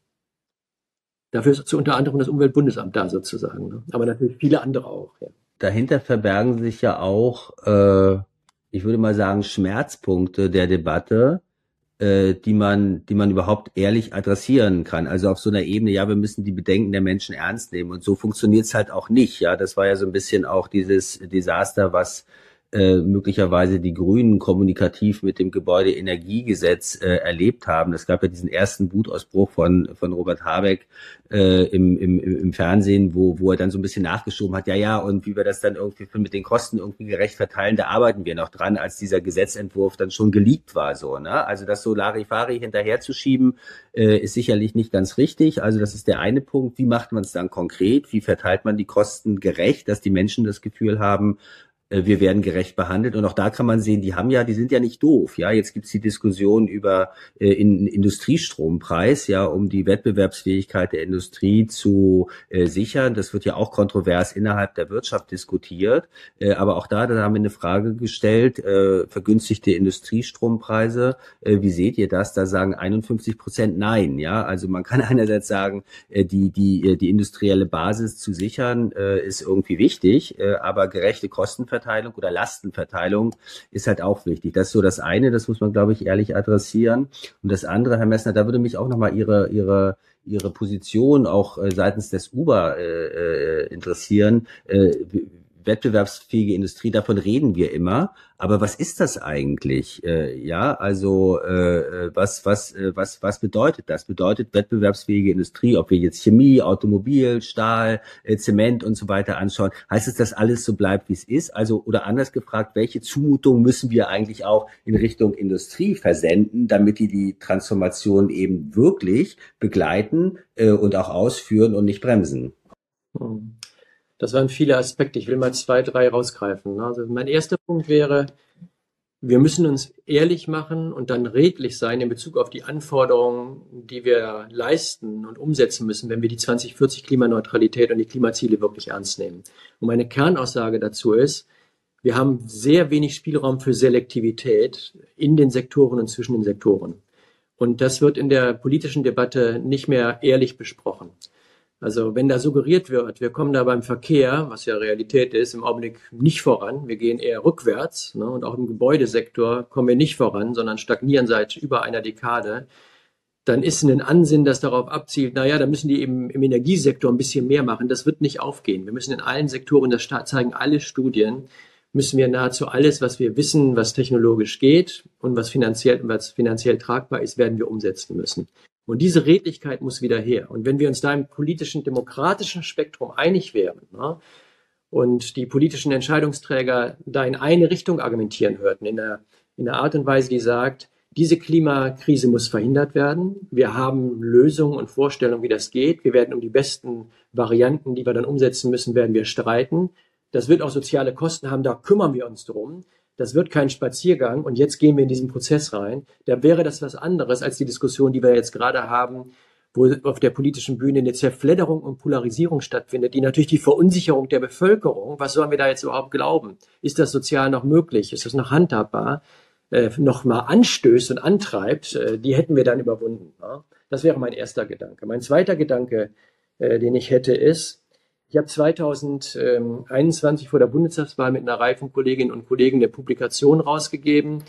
Dafür ist unter anderem das Umweltbundesamt da sozusagen, ne? aber natürlich viele andere auch. Ja dahinter verbergen sich ja auch, äh, ich würde mal sagen, Schmerzpunkte der Debatte, äh, die man, die man überhaupt ehrlich adressieren kann. Also auf so einer Ebene, ja, wir müssen die Bedenken der Menschen ernst nehmen. Und so funktioniert es halt auch nicht. Ja, das war ja so ein bisschen auch dieses Desaster, was äh, möglicherweise die Grünen kommunikativ mit dem Gebäudeenergiegesetz äh, erlebt haben. Es gab ja diesen ersten Wutausbruch von, von Robert Habeck äh, im, im, im Fernsehen, wo, wo er dann so ein bisschen nachgeschoben hat, ja, ja, und wie wir das dann irgendwie mit den Kosten irgendwie gerecht verteilen, da arbeiten wir noch dran, als dieser Gesetzentwurf dann schon geleakt war. so. Ne? Also das so Larifari hinterherzuschieben, äh, ist sicherlich nicht ganz richtig. Also das ist der eine Punkt. Wie macht man es dann konkret? Wie verteilt man die Kosten gerecht, dass die Menschen das Gefühl haben, wir werden gerecht behandelt. Und auch da kann man sehen, die haben ja, die sind ja nicht doof. Ja, jetzt gibt's die Diskussion über äh, in, Industriestrompreis, ja, um die Wettbewerbsfähigkeit der Industrie zu äh, sichern. Das wird ja auch kontrovers innerhalb der Wirtschaft diskutiert. Äh, aber auch da, da haben wir eine Frage gestellt, äh, vergünstigte Industriestrompreise. Äh, wie seht ihr das? Da sagen 51 Prozent nein. Ja, also man kann [LAUGHS] einerseits sagen, äh, die, die, äh, die industrielle Basis zu sichern äh, ist irgendwie wichtig, äh, aber gerechte Kostenverteilung Umverteilung oder Lastenverteilung ist halt auch wichtig. Das ist so das eine, das muss man, glaube ich, ehrlich adressieren. Und das andere, Herr Messner, da würde mich auch nochmal Ihre, Ihre, Ihre Position auch äh, seitens des Uber äh, äh interessieren. Äh, wettbewerbsfähige Industrie, davon reden wir immer. Aber was ist das eigentlich? Äh, ja, also äh, was, was, äh, was, was bedeutet das? Bedeutet wettbewerbsfähige Industrie, ob wir jetzt Chemie, Automobil, Stahl, äh, Zement und so weiter anschauen, heißt es, dass alles so bleibt, wie es ist? Also, oder anders gefragt, welche Zumutung müssen wir eigentlich auch in Richtung Industrie versenden, damit die die Transformation eben wirklich begleiten äh, und auch ausführen und nicht bremsen? Hm. Das waren viele Aspekte. Ich will mal zwei, drei rausgreifen. Also mein erster Punkt wäre, wir müssen uns ehrlich machen und dann redlich sein in Bezug auf die Anforderungen, die wir leisten und umsetzen müssen, wenn wir die 2040 Klimaneutralität und die Klimaziele wirklich ernst nehmen. Und meine Kernaussage dazu ist, wir haben sehr wenig Spielraum für Selektivität in den Sektoren und zwischen den Sektoren. Und das wird in der politischen Debatte nicht mehr ehrlich besprochen. Also wenn da suggeriert wird, wir kommen da beim Verkehr, was ja Realität ist, im Augenblick nicht voran, wir gehen eher rückwärts ne, und auch im Gebäudesektor kommen wir nicht voran, sondern stagnieren seit über einer Dekade, dann ist ein Ansinn, das darauf abzielt, naja, da müssen die eben im Energiesektor ein bisschen mehr machen. Das wird nicht aufgehen. Wir müssen in allen Sektoren, das zeigen alle Studien, müssen wir nahezu alles, was wir wissen, was technologisch geht und was finanziell, was finanziell tragbar ist, werden wir umsetzen müssen. Und diese Redlichkeit muss wieder her. Und wenn wir uns da im politischen, demokratischen Spektrum einig wären ne, und die politischen Entscheidungsträger da in eine Richtung argumentieren hörten, in einer, in einer Art und Weise, die sagt, diese Klimakrise muss verhindert werden. Wir haben Lösungen und Vorstellungen, wie das geht. Wir werden um die besten Varianten, die wir dann umsetzen müssen, werden wir streiten. Das wird auch soziale Kosten haben, da kümmern wir uns drum das wird kein Spaziergang und jetzt gehen wir in diesen Prozess rein, da wäre das was anderes als die Diskussion, die wir jetzt gerade haben, wo auf der politischen Bühne eine Zerfledderung und Polarisierung stattfindet, die natürlich die Verunsicherung der Bevölkerung, was sollen wir da jetzt überhaupt glauben? Ist das sozial noch möglich? Ist das noch handhabbar? Äh, noch mal anstößt und antreibt, äh, die hätten wir dann überwunden. Das wäre mein erster Gedanke. Mein zweiter Gedanke, äh, den ich hätte, ist, ich habe 2021 vor der Bundestagswahl mit einer Reihe von Kolleginnen und Kollegen eine Publikation rausgegeben,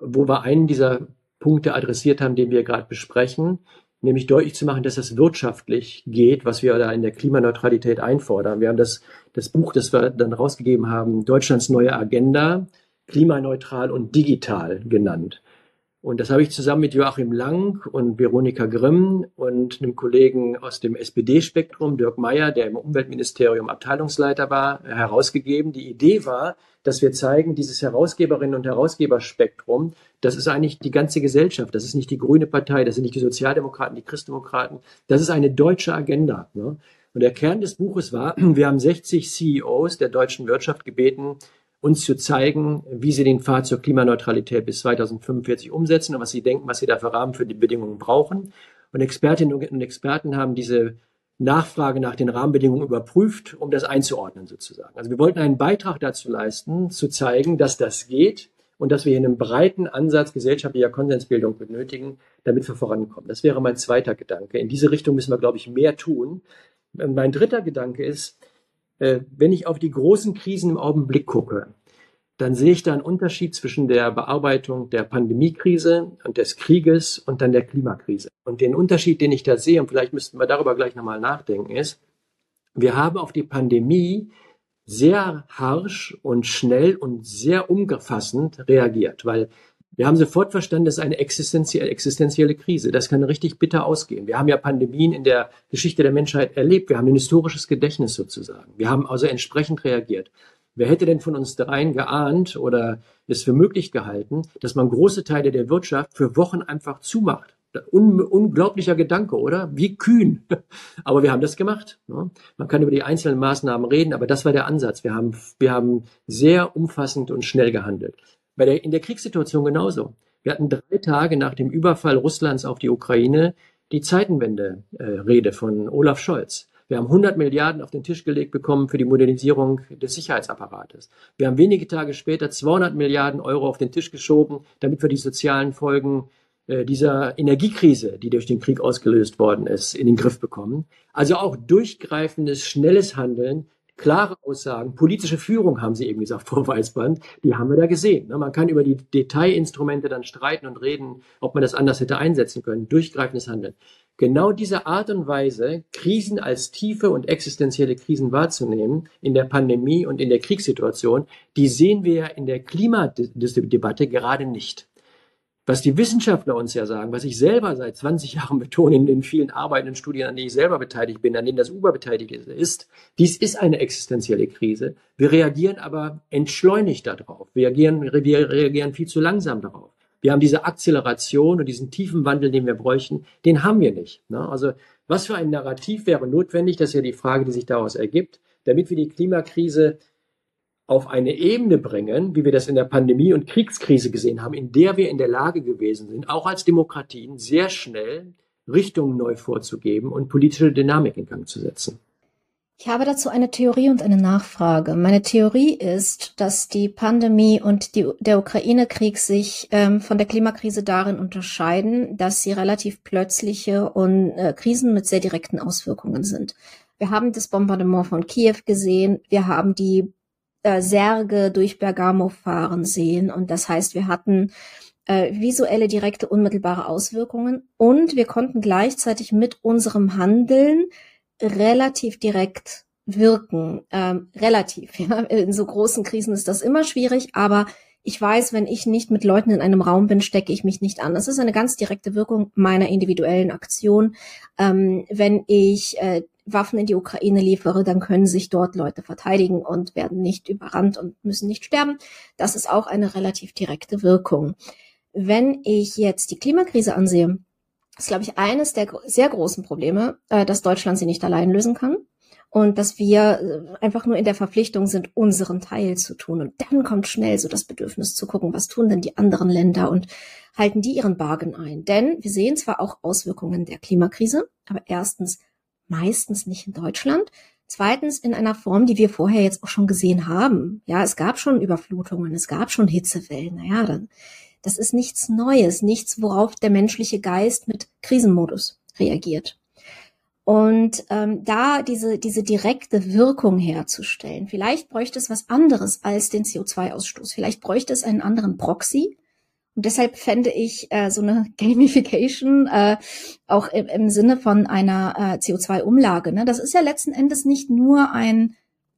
wo wir einen dieser Punkte adressiert haben, den wir gerade besprechen, nämlich deutlich zu machen, dass es wirtschaftlich geht, was wir da in der Klimaneutralität einfordern. Wir haben das, das Buch, das wir dann rausgegeben haben, Deutschlands neue Agenda, klimaneutral und digital genannt. Und das habe ich zusammen mit Joachim Lang und Veronika Grimm und einem Kollegen aus dem SPD-Spektrum, Dirk Meyer, der im Umweltministerium Abteilungsleiter war, herausgegeben. Die Idee war, dass wir zeigen, dieses Herausgeberinnen- und Herausgeberspektrum, das ist eigentlich die ganze Gesellschaft. Das ist nicht die Grüne Partei, das sind nicht die Sozialdemokraten, die Christdemokraten. Das ist eine deutsche Agenda. Ne? Und der Kern des Buches war, [CLEARS THROAT] wir haben 60 CEOs der deutschen Wirtschaft gebeten, uns zu zeigen, wie sie den Pfad zur Klimaneutralität bis 2045 umsetzen und was sie denken, was sie da für Rahmen für die Bedingungen brauchen. Und Expertinnen und Experten haben diese Nachfrage nach den Rahmenbedingungen überprüft, um das einzuordnen sozusagen. Also wir wollten einen Beitrag dazu leisten, zu zeigen, dass das geht und dass wir hier einen breiten Ansatz gesellschaftlicher Konsensbildung benötigen, damit wir vorankommen. Das wäre mein zweiter Gedanke. In diese Richtung müssen wir, glaube ich, mehr tun. Mein dritter Gedanke ist, äh, wenn ich auf die großen Krisen im Augenblick gucke, dann sehe ich da einen Unterschied zwischen der Bearbeitung der Pandemiekrise und des Krieges und dann der Klimakrise. Und den Unterschied, den ich da sehe, und vielleicht müssten wir darüber gleich nochmal nachdenken, ist, wir haben auf die Pandemie sehr harsch und schnell und sehr umfassend reagiert, weil wir haben sofort verstanden, das ist eine existenzielle, existenzielle Krise. Das kann richtig bitter ausgehen. Wir haben ja Pandemien in der Geschichte der Menschheit erlebt. Wir haben ein historisches Gedächtnis sozusagen. Wir haben also entsprechend reagiert. Wer hätte denn von uns dreien geahnt oder es für möglich gehalten, dass man große Teile der Wirtschaft für Wochen einfach zumacht? Un unglaublicher Gedanke, oder? Wie kühn. [LAUGHS] Aber wir haben das gemacht. Ne? Man kann über die einzelnen Maßnahmen reden, aber das war der Ansatz. Wir haben, wir haben sehr umfassend und schnell gehandelt. Bei der, in der Kriegssituation genauso. Wir hatten drei Tage nach dem Überfall Russlands auf die Ukraine die Zeitenwende-Rede äh, von Olaf Scholz. Wir haben 100 Milliarden auf den Tisch gelegt bekommen für die Modernisierung des Sicherheitsapparates. Wir haben wenige Tage später 200 Milliarden Euro auf den Tisch geschoben, damit wir die sozialen Folgen äh, dieser Energiekrise, die durch den Krieg ausgelöst worden ist, in den Griff bekommen. Also auch durchgreifendes, schnelles Handeln klare Aussagen, politische Führung haben Sie eben gesagt, [LAUGHS] Frau Weißband, die haben wir da gesehen. Ne? Man kann über die Detailinstrumente dann streiten und reden, ob man das anders hätte einsetzen können, durchgreifendes Handeln. Genau diese Art und Weise, Krisen als tiefe und existenzielle Krisen wahrzunehmen, in der Pandemie und in der Kriegssituation, die sehen wir ja in der Klimadebatte gerade nicht. Was die Wissenschaftler uns ja sagen, was ich selber seit 20 Jahren betone in den vielen Arbeiten und Studien, an denen ich selber beteiligt bin, an denen das Uber beteiligt ist, dies ist eine existenzielle Krise. Wir reagieren aber entschleunigt darauf. Wir reagieren, wir reagieren viel zu langsam darauf. Wir haben diese Akzeleration und diesen tiefen Wandel, den wir bräuchten, den haben wir nicht. Ne? Also was für ein Narrativ wäre notwendig? Das ist ja die Frage, die sich daraus ergibt, damit wir die Klimakrise auf eine Ebene bringen, wie wir das in der Pandemie und Kriegskrise gesehen haben, in der wir in der Lage gewesen sind, auch als Demokratien sehr schnell Richtungen neu vorzugeben und politische Dynamik in Gang zu setzen. Ich habe dazu eine Theorie und eine Nachfrage. Meine Theorie ist, dass die Pandemie und die, der Ukraine-Krieg sich ähm, von der Klimakrise darin unterscheiden, dass sie relativ plötzliche und äh, Krisen mit sehr direkten Auswirkungen sind. Wir haben das Bombardement von Kiew gesehen. Wir haben die äh, Särge durch Bergamo fahren sehen. Und das heißt, wir hatten äh, visuelle, direkte, unmittelbare Auswirkungen. Und wir konnten gleichzeitig mit unserem Handeln relativ direkt wirken. Ähm, relativ. [LAUGHS] Ja. In so großen Krisen ist das immer schwierig, aber ich weiß, wenn ich nicht mit Leuten in einem Raum bin, stecke ich mich nicht an. Das ist eine ganz direkte Wirkung meiner individuellen Aktion. Ähm, wenn ich äh, Waffen in die Ukraine liefere, dann können sich dort Leute verteidigen und werden nicht überrannt und müssen nicht sterben. Das ist auch eine relativ direkte Wirkung. Wenn ich jetzt die Klimakrise ansehe, ist, glaube ich, eines der sehr großen Probleme, äh, dass Deutschland sie nicht allein lösen kann und dass wir äh, einfach nur in der Verpflichtung sind, unseren Teil zu tun. Und dann kommt schnell so das Bedürfnis zu gucken, was tun denn die anderen Länder und halten die ihren Bargen ein. Denn wir sehen zwar auch Auswirkungen der Klimakrise, aber erstens meistens nicht in Deutschland. Zweitens in einer Form, die wir vorher jetzt auch schon gesehen haben. Ja, es gab schon Überflutungen, es gab schon Hitzewellen. Naja, dann, das ist nichts Neues, nichts, worauf der menschliche Geist mit Krisenmodus reagiert. Und ähm, da diese, diese direkte Wirkung herzustellen, vielleicht bräuchte es was anderes als den CO2-Ausstoß. Vielleicht bräuchte es einen anderen Proxy, und deshalb fände ich äh, so eine [LAUGHS] Gamification äh, auch im, im Sinne von einer äh, CO2-Umlage. Ne? Das ist ja letzten Endes nicht nur ein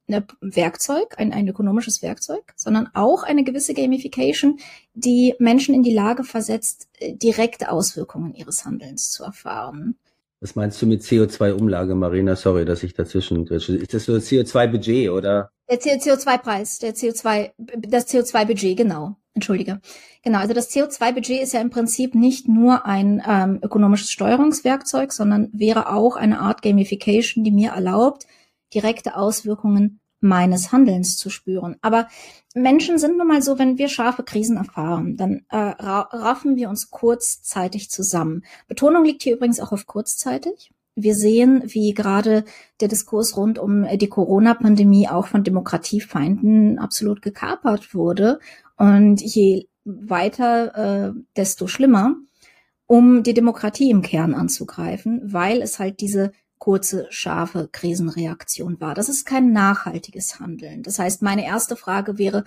eine Werkzeug, ein, ein ökonomisches Werkzeug, sondern auch eine gewisse Gamification, die Menschen in die Lage versetzt, äh, direkte Auswirkungen ihres Handelns zu erfahren. Was meinst du mit CO2-Umlage, Marina? Sorry, dass ich dazwischen. Ist das so CO2-Budget oder? Der CO2-Preis, der CO2, das CO2-Budget, genau. Entschuldige. Genau, also das CO2-Budget ist ja im Prinzip nicht nur ein ähm, ökonomisches Steuerungswerkzeug, sondern wäre auch eine Art Gamification, die mir erlaubt, direkte Auswirkungen meines Handelns zu spüren. Aber Menschen sind nun mal so, wenn wir scharfe Krisen erfahren, dann äh, raffen wir uns kurzzeitig zusammen. Betonung liegt hier übrigens auch auf kurzzeitig. Wir sehen, wie gerade der Diskurs rund um die Corona-Pandemie auch von Demokratiefeinden absolut gekapert wurde. Und je weiter, äh, desto schlimmer, um die Demokratie im Kern anzugreifen, weil es halt diese kurze, scharfe Krisenreaktion war. Das ist kein nachhaltiges Handeln. Das heißt, meine erste Frage wäre,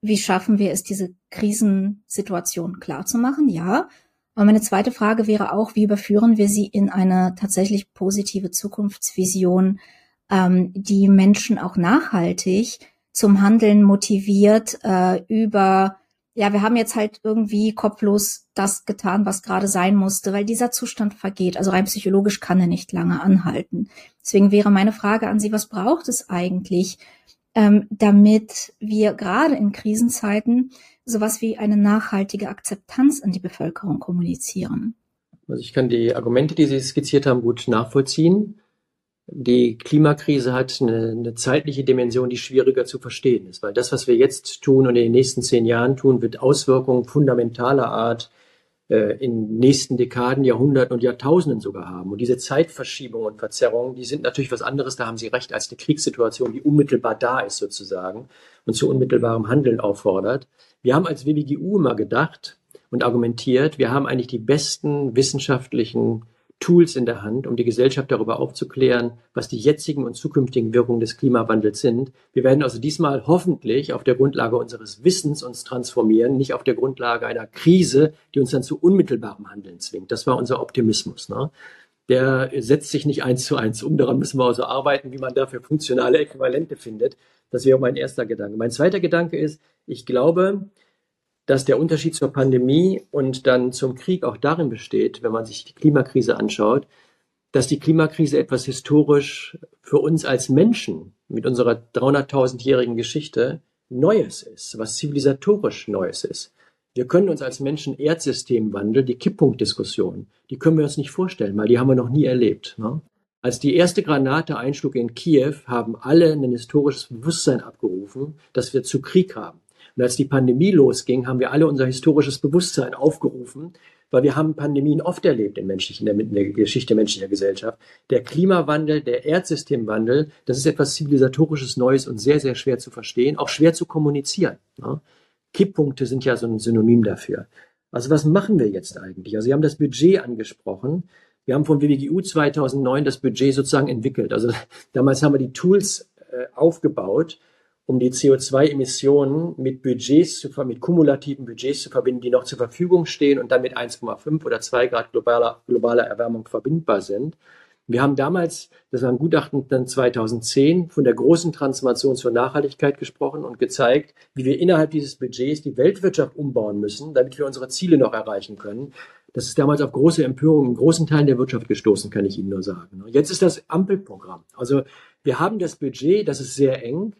wie schaffen wir es, diese Krisensituation klarzumachen? Ja. Aber meine zweite Frage wäre auch, wie überführen wir sie in eine tatsächlich positive Zukunftsvision, ähm, die Menschen auch nachhaltig zum Handeln motiviert äh, über ja, wir haben jetzt halt irgendwie kopflos das getan, was gerade sein musste, weil dieser Zustand vergeht. Also rein psychologisch kann er nicht lange anhalten. Deswegen wäre meine Frage an Sie, was braucht es eigentlich, ähm, damit wir gerade in Krisenzeiten sowas wie eine nachhaltige Akzeptanz an die Bevölkerung kommunizieren? Also ich kann die Argumente, die Sie skizziert haben, gut nachvollziehen. Die Klimakrise hat eine, eine, zeitliche Dimension, die schwieriger zu verstehen ist, weil das, was wir jetzt tun und in den nächsten zehn Jahren tun, wird Auswirkungen fundamentaler Art äh, in nächsten Dekaden, Jahrhunderten und Jahrtausenden sogar haben. Und diese Zeitverschiebung und Verzerrung, die sind natürlich was anderes, da haben Sie recht, als eine Kriegssituation, die unmittelbar da ist sozusagen und zu unmittelbarem Handeln auffordert. Wir haben als WWGU immer gedacht und argumentiert, wir haben eigentlich die besten wissenschaftlichen Tools in der Hand, um die Gesellschaft darüber aufzuklären, was die jetzigen und zukünftigen Wirkungen des Klimawandels sind. Wir werden also diesmal hoffentlich auf der Grundlage unseres Wissens uns transformieren, nicht auf der Grundlage einer Krise, die uns dann zu unmittelbarem Handeln zwingt. Das war unser Optimismus. Ne? Der setzt sich nicht eins zu eins um. Daran müssen wir also arbeiten, wie man dafür funktionale Äquivalente findet. Das wäre mein erster Gedanke. Mein zweiter Gedanke ist, ich glaube, dass der Unterschied zur Pandemie und dann zum Krieg auch darin besteht, wenn man sich die Klimakrise anschaut, dass die Klimakrise etwas historisch für uns als Menschen mit unserer 300.000-jährigen Geschichte Neues ist, was zivilisatorisch Neues ist. Wir können uns als Menschen Erdsystemwandel, die Kipppunktdiskussion, die können wir uns nicht vorstellen, weil die haben wir noch nie erlebt. Ne? Als die erste Granate einschlug in Kiew, haben alle ein historisches Bewusstsein abgerufen, dass wir zu Krieg haben. Und als die Pandemie losging, haben wir alle unser historisches Bewusstsein aufgerufen, weil wir haben Pandemien oft erlebt in, menschlichen, in der Geschichte menschlicher Gesellschaft. Der Klimawandel, der Erdsystemwandel, das ist etwas zivilisatorisches Neues und sehr, sehr schwer zu verstehen, auch schwer zu kommunizieren. Ne? Kipppunkte sind ja so ein Synonym dafür. Also was machen wir jetzt eigentlich? Also Sie haben das Budget angesprochen. Wir haben vom WWGU 2009 das Budget sozusagen entwickelt. Also damals haben wir die Tools äh, aufgebaut, um die CO2-Emissionen mit Budgets zu, mit kumulativen Budgets zu verbinden, die noch zur Verfügung stehen und dann mit 1,5 oder 2 Grad globaler, globaler Erwärmung verbindbar sind. Wir haben damals, das war ein Gutachten dann 2010, von der großen Transformation zur Nachhaltigkeit gesprochen und gezeigt, wie wir innerhalb dieses Budgets die Weltwirtschaft umbauen müssen, damit wir unsere Ziele noch erreichen können. Das ist damals auf große Empörung in großen Teilen der Wirtschaft gestoßen, kann ich Ihnen nur sagen. Jetzt ist das Ampelprogramm. Also wir haben das Budget, das ist sehr eng.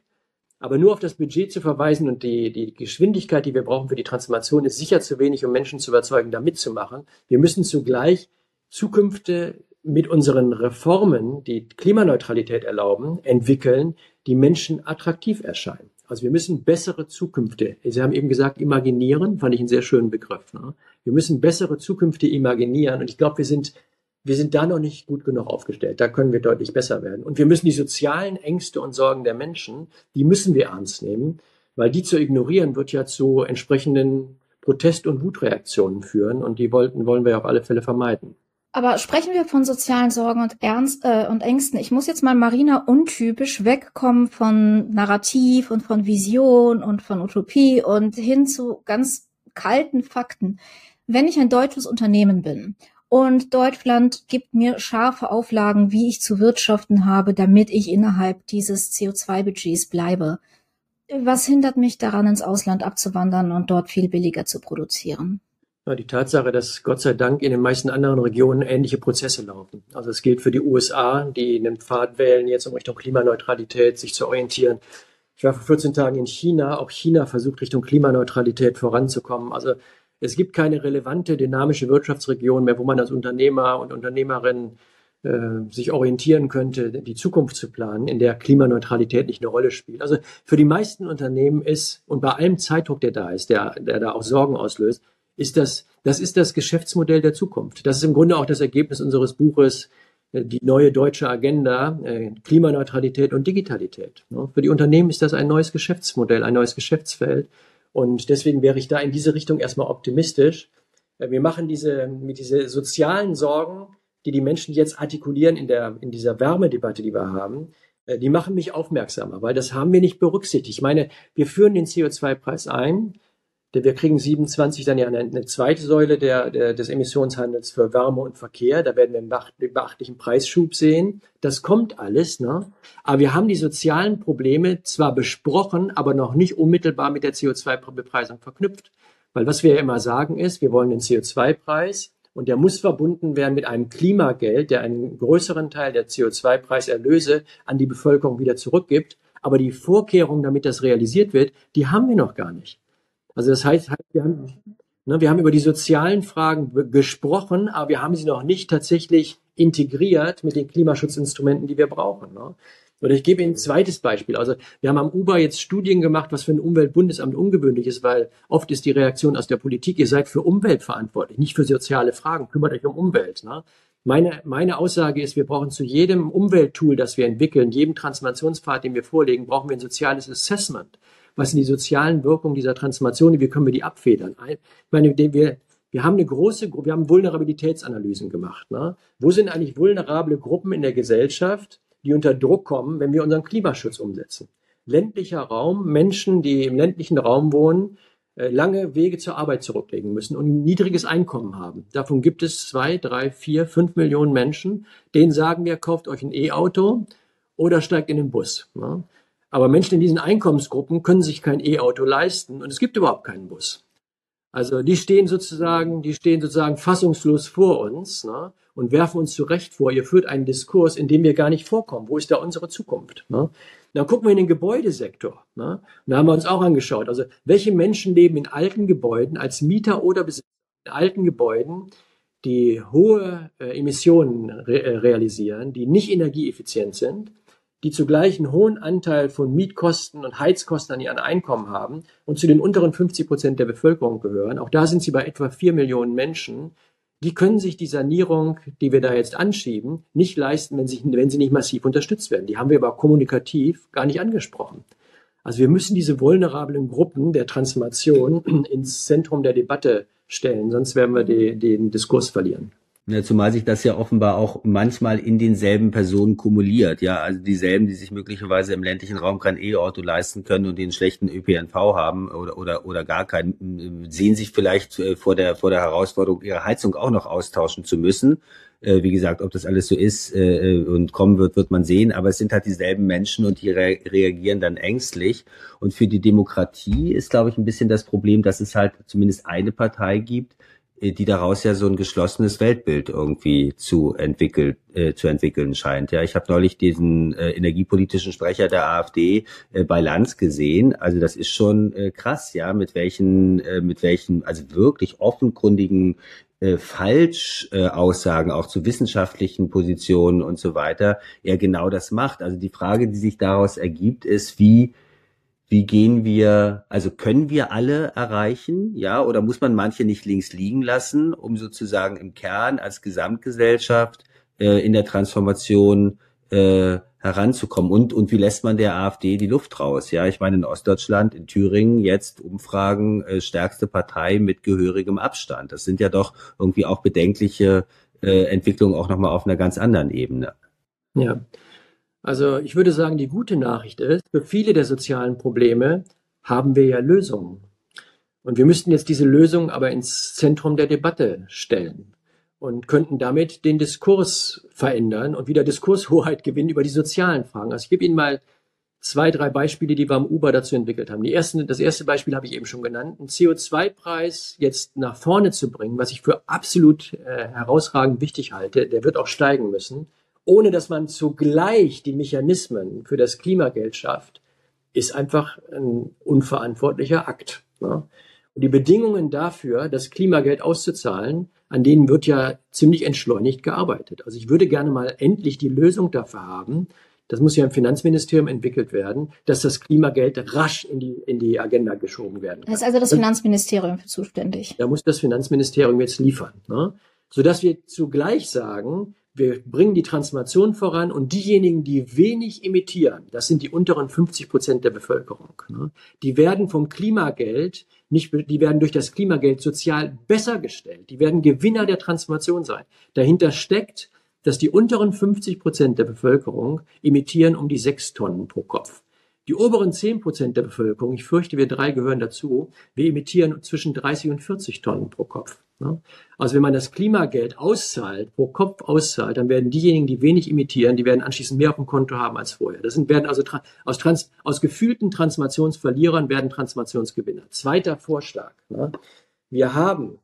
Aber nur auf das Budget zu verweisen und die, die Geschwindigkeit, die wir brauchen für die Transformation, ist sicher zu wenig, um Menschen zu überzeugen, da mitzumachen. Wir müssen zugleich Zukünfte mit unseren Reformen, die Klimaneutralität erlauben, entwickeln, die Menschen attraktiv erscheinen. Also wir müssen bessere Zukünfte, Sie haben eben gesagt, imaginieren, fand ich einen sehr schönen Begriff. Ne? Wir müssen bessere Zukünfte imaginieren und ich glaube, wir sind wir sind da noch nicht gut genug aufgestellt. Da können wir deutlich besser werden. Und wir müssen die sozialen Ängste und Sorgen der Menschen, die müssen wir ernst nehmen, weil die zu ignorieren wird ja zu entsprechenden Protest- und Wutreaktionen führen. Und die wollten, wollen wir ja auf alle Fälle vermeiden. Aber sprechen wir von sozialen Sorgen und Ernst äh, und Ängsten. Ich muss jetzt mal Marina untypisch wegkommen von Narrativ und von Vision und von Utopie und hin zu ganz kalten Fakten. Wenn ich ein deutsches Unternehmen bin und Deutschland gibt mir scharfe Auflagen, wie ich zu wirtschaften habe, damit ich innerhalb dieses CO2-Budgets bleibe. Was hindert mich daran, ins Ausland abzuwandern und dort viel billiger zu produzieren? Ja, die Tatsache, dass Gott sei Dank in den meisten anderen Regionen ähnliche Prozesse laufen. Also es gilt für die USA, die einen Pfad wählen, jetzt um Richtung Klimaneutralität sich zu orientieren. Ich war vor 14 Tagen in China. Auch China versucht Richtung Klimaneutralität voranzukommen. Also es gibt keine relevante, dynamische Wirtschaftsregion mehr, wo man als Unternehmer und Unternehmerin äh, sich orientieren könnte, die Zukunft zu planen, in der Klimaneutralität nicht eine Rolle spielt. Also für die meisten Unternehmen ist, und bei allem Zeitdruck, der da ist, der, der da auch Sorgen auslöst, ist das, das ist das Geschäftsmodell der Zukunft. Das ist im Grunde auch das Ergebnis unseres Buches äh, die neue deutsche Agenda, äh, Klimaneutralität und Digitalität. Für die Unternehmen ist das ein neues Geschäftsmodell, ein neues Geschäftsfeld. Und deswegen wäre ich da in diese Richtung erstmal optimistisch. Äh, wir machen diese, mit diese sozialen Sorgen, die die Menschen jetzt artikulieren in der, in dieser Wärmedebatte, die wir haben, äh, die machen mich aufmerksamer, weil das haben wir nicht berücksichtigt. Ich meine, wir führen den CO2-Preis ein, wir kriegen 27 dann ja eine, eine zweite Säule der, der, des Emissionshandels für Wärme und Verkehr. Da werden wir einen beachtlichen Preisschub sehen. Das kommt alles, ne? Aber wir haben die sozialen Probleme zwar besprochen, aber noch nicht unmittelbar mit der CO2-Bepreisung verknüpft. Weil was wir ja immer sagen ist, wir wollen den CO2-Preis und der muss verbunden werden mit einem Klimageld, der einen größeren Teil der CO2-Preiserlöse an die Bevölkerung wieder zurückgibt. Aber die Vorkehrungen, damit das realisiert wird, die haben wir noch gar nicht. Also das heißt, wir haben, ne, wir haben über die sozialen Fragen gesprochen, aber wir haben sie noch nicht tatsächlich integriert mit den Klimaschutzinstrumenten, die wir brauchen. Ne? Oder ich gebe Ihnen ein zweites Beispiel. Also wir haben am UBA jetzt Studien gemacht, was für ein Umweltbundesamt ungewöhnlich ist, weil oft ist die Reaktion aus der Politik, ihr seid für Umwelt verantwortlich, nicht für soziale Fragen, kümmert euch um Umwelt. Ne? Meine, meine Aussage ist, wir brauchen zu jedem Umwelttool, das wir entwickeln, jedem Transformationspfad, den wir vorlegen, brauchen wir ein soziales Assessment was sind die sozialen Wirkungen dieser Transformation, wie können wir die abfedern? Ich meine, wir, wir haben eine große Gruppe, wir haben Vulnerabilitätsanalysen gemacht. Ne? Wo sind eigentlich vulnerable Gruppen in der Gesellschaft, die unter Druck kommen, wenn wir unseren Klimaschutz umsetzen? Ländlicher Raum, Menschen, die im ländlichen Raum wohnen, äh, lange Wege zur Arbeit zurücklegen müssen und ein niedriges Einkommen haben. Davon gibt es zwei, drei, vier, fünf Millionen Menschen. Denen sagen wir, kauft euch ein E-Auto oder steigt in den Bus. Ne? Aber Menschen in diesen Einkommensgruppen können sich kein E-Auto leisten und es gibt überhaupt keinen Bus. Also die stehen sozusagen, die stehen sozusagen fassungslos vor uns ne, und werfen uns zurecht vor, ihr führt einen Diskurs, in dem wir gar nicht vorkommen. Wo ist da unsere Zukunft? Ne? Dann gucken wir in den Gebäudesektor. Ne? Da haben wir uns auch angeschaut. Also welche Menschen leben in alten Gebäuden als Mieter oder Besitzer in alten Gebäuden, die hohe äh, Emissionen re äh, realisieren, die nicht energieeffizient sind die zugleich einen hohen Anteil von Mietkosten und Heizkosten an ihren Einkommen haben und zu den unteren 50 Prozent der Bevölkerung gehören. Auch da sind sie bei etwa vier Millionen Menschen. Die können sich die Sanierung, die wir da jetzt anschieben, nicht leisten, wenn sie, wenn sie nicht massiv unterstützt werden. Die haben wir aber kommunikativ gar nicht angesprochen. Also wir müssen diese vulnerablen Gruppen der Transformation [CLEARS THROAT] ins Zentrum der Debatte stellen, sonst werden wir die, den Diskurs verlieren. Ja, zumal sich das ja offenbar auch manchmal in denselben Personen kumuliert, ja, also dieselben, die sich möglicherweise im ländlichen Raum kein E-Auto leisten können und den schlechten ÖPNV haben oder oder oder gar keinen, sehen sich vielleicht äh, vor der vor der Herausforderung, ihre Heizung auch noch austauschen zu müssen. Äh, wie gesagt, ob das alles so ist äh, und kommen wird, wird man sehen. Aber es sind halt dieselben Menschen und die re reagieren dann ängstlich. Und für die Demokratie ist, glaube ich, ein bisschen das Problem, dass es halt zumindest eine Partei gibt, äh, die daraus ja so ein geschlossenes Weltbild irgendwie zu entwickeln äh, zu entwickeln scheint. Ja, ich habe neulich diesen äh, energiepolitischen Sprecher der AfD äh, bei Lanz gesehen. Also das ist schon äh, krass, ja, mit welchen äh, mit welchen also wirklich offenkundigen äh, Falschaussagen äh, auch zu wissenschaftlichen Positionen und so weiter er genau das macht. Also die Frage, die sich daraus ergibt, ist, wie wie gehen wir, also können wir alle erreichen, ja, oder muss man manche nicht links liegen lassen, um sozusagen im Kern als Gesamtgesellschaft äh, in der Transformation äh, heranzukommen und und wie lässt man der AfD die Luft raus? Ja, ich meine in Ostdeutschland, in Thüringen jetzt Umfragen äh, stärkste Partei mit gehörigem Abstand. Das sind ja doch irgendwie auch bedenkliche äh, Entwicklungen auch noch mal auf einer ganz anderen Ebene. Ja, also ich würde sagen, die gute Nachricht ist, für viele der sozialen Probleme haben wir ja Lösungen. Und wir müssten jetzt diese Lösungen aber ins Zentrum der Debatte stellen und könnten damit den Diskurs verändern und wieder Diskurshoheit [LAUGHS] gewinnen über die sozialen Fragen. Also ich gebe Ihnen mal zwei, drei Beispiele, die wir am Uber dazu entwickelt haben. Die ersten, das erste Beispiel habe ich eben schon genannt. Einen CO2-Preis jetzt nach vorne zu bringen, was ich für absolut äh, herausragend wichtig halte, der wird auch steigen müssen ohne dass man zugleich die Mechanismen für das Klimageld schafft, ist einfach ein unverantwortlicher Akt. Ne? Und die Bedingungen dafür, das Klimageld auszuzahlen, an denen wird ja ziemlich entschleunigt gearbeitet. Also ich würde gerne mal endlich die Lösung dafür haben, das muss ja im Finanzministerium entwickelt werden, dass das Klimageld rasch in die, in die Agenda geschoben werden kann. Das ist also das Finanzministerium für zuständig. Da muss das Finanzministerium jetzt liefern. Ne? Sodass wir zugleich sagen, wir bringen die Transformation voran und diejenigen, die wenig emittieren, das sind die unteren 50 Prozent der Bevölkerung, ne, die werden vom Klimageld nicht, die werden durch das Klimageld sozial besser gestellt. Die werden Gewinner der Transformation sein. Dahinter steckt, dass die unteren 50 Prozent der Bevölkerung emittieren um die sechs Tonnen pro Kopf. Die oberen 10 Prozent der Bevölkerung, ich fürchte, wir drei gehören dazu, wir emittieren zwischen 30 und 40 Tonnen pro Kopf. Ne? Also wenn man das Klimageld auszahlt, pro Kopf auszahlt, dann werden diejenigen, die wenig emittieren, die werden anschließend mehr auf dem Konto haben als vorher. Das sind, werden also aus, Trans, aus gefühlten Transformationsverlierern werden Transformationsgewinner. Zweiter Vorschlag. Ne? Wir haben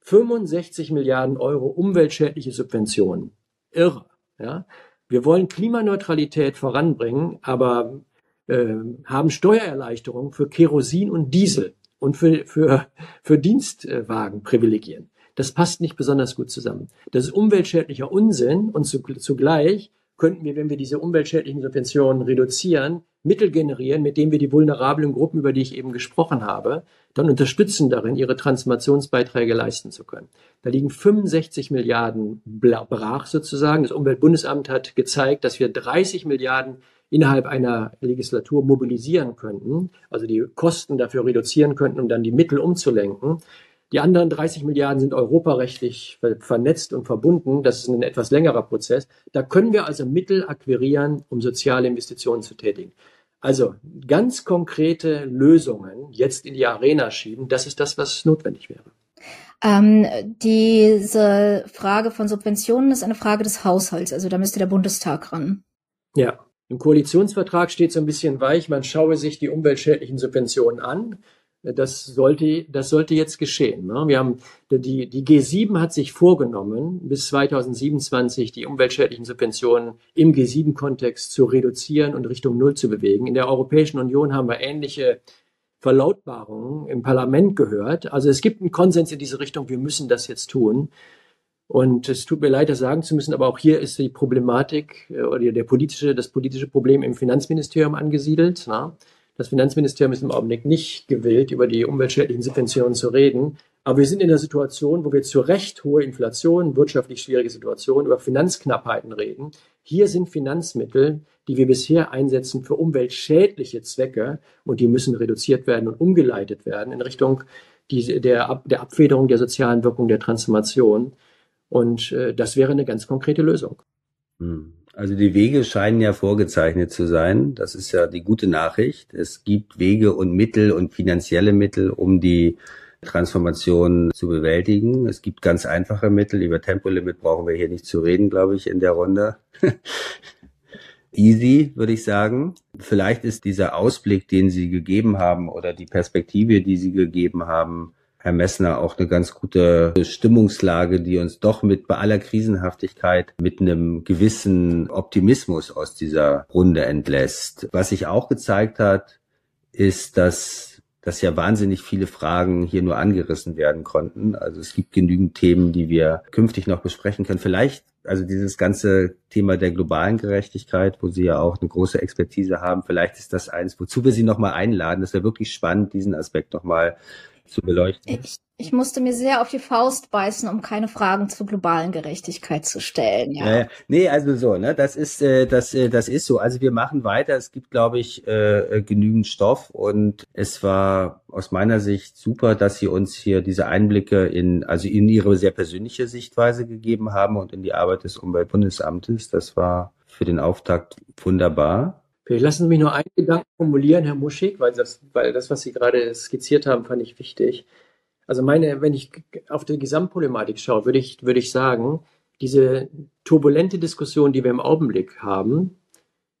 65 Milliarden Euro umweltschädliche Subventionen. Irre. Ja? Wir wollen Klimaneutralität voranbringen, aber äh, haben Steuererleichterungen für Kerosin und Diesel und für, für, für Dienstwagen privilegieren. Das passt nicht besonders gut zusammen. Das ist umweltschädlicher Unsinn und zugleich könnten wir, wenn wir diese umweltschädlichen Subventionen reduzieren, Mittel generieren, mit denen wir die vulnerablen Gruppen, über die ich eben gesprochen habe, dann unterstützen darin, ihre Transformationsbeiträge leisten zu können. Da liegen 65 Milliarden brach sozusagen. Das Umweltbundesamt hat gezeigt, dass wir 30 Milliarden innerhalb einer Legislatur mobilisieren könnten, also die Kosten dafür reduzieren könnten, um dann die Mittel umzulenken. Die anderen 30 Milliarden sind europarechtlich vernetzt und verbunden. Das ist ein etwas längerer Prozess. Da können wir also Mittel akquirieren, um soziale Investitionen zu tätigen. Also ganz konkrete Lösungen jetzt in die Arena schieben, das ist das, was notwendig wäre. Ähm, diese Frage von Subventionen ist eine Frage des Haushalts, also da müsste der Bundestag ran. Ja, im Koalitionsvertrag steht so ein bisschen weich, man schaue sich die umweltschädlichen Subventionen an. Das sollte, das sollte jetzt geschehen. Ne? Wir haben, die, die G7 hat sich vorgenommen, bis 2027 die umweltschädlichen Subventionen im G7-Kontext zu reduzieren und Richtung Null zu bewegen. In der Europäischen Union haben wir ähnliche Verlautbarungen im Parlament gehört. Also es gibt einen Konsens in diese Richtung, wir müssen das jetzt tun. Und es tut mir leid, das sagen zu müssen, aber auch hier ist die Problematik äh, oder der politische, das politische Problem im Finanzministerium angesiedelt. Na? Das Finanzministerium ist im Augenblick nicht gewillt, über die umweltschädlichen Subventionen zu reden. Aber wir sind in der Situation, wo wir zu Recht hohe Inflation, wirtschaftlich schwierige Situation, über Finanzknappheiten reden. Hier sind Finanzmittel, die wir bisher einsetzen für umweltschädliche Zwecke und die müssen reduziert werden und umgeleitet werden in Richtung die, der, der Abfederung der sozialen Wirkung der Transformation. Und äh, das wäre eine ganz konkrete Lösung. Hm. Also die Wege scheinen ja vorgezeichnet zu sein. Das ist ja die gute Nachricht. Es gibt Wege und Mittel und finanzielle Mittel, um die Transformation zu bewältigen. Es gibt ganz einfache Mittel. Über Tempolimit brauchen wir hier nicht zu reden, glaube ich, in der Runde. [LAUGHS] Easy, würde ich sagen. Vielleicht ist dieser Ausblick, den Sie gegeben haben oder die Perspektive, die Sie gegeben haben, Herr Messner, auch eine ganz gute Stimmungslage, die uns doch mit bei aller Krisenhaftigkeit mit einem gewissen Optimismus aus dieser Runde entlässt. Was sich auch gezeigt hat, ist, dass dass ja wahnsinnig viele Fragen hier nur angerissen werden konnten. Also es gibt genügend Themen, die wir künftig noch besprechen können. Vielleicht, also dieses ganze Thema der globalen Gerechtigkeit, wo Sie ja auch eine große Expertise haben, vielleicht ist das eins, wozu wir Sie nochmal einladen. Das wäre wirklich spannend, diesen Aspekt nochmal zu beleuchten? Ich, ich musste mir sehr auf die Faust beißen, um keine Fragen zur globalen Gerechtigkeit zu stellen. Ja. ja nee, also so, ne, das ist, äh, das, äh, das ist so. Also wir machen weiter. Es gibt, glaube ich, äh, genügend Stoff und es war aus meiner Sicht super, dass Sie uns hier diese Einblicke in, also in Ihre sehr persönliche Sichtweise gegeben haben und in die Arbeit des Umweltbundesamtes. Das war für den Auftakt wunderbar. Lassen Sie mich nur einen Gedanken formulieren, Herr Muschig, weil das, weil das, was Sie gerade skizziert haben, fand ich wichtig. Also meine, wenn ich auf die Gesamtproblematik schaue, würde ich, würde ich sagen, diese turbulente Diskussion, die wir im Augenblick haben,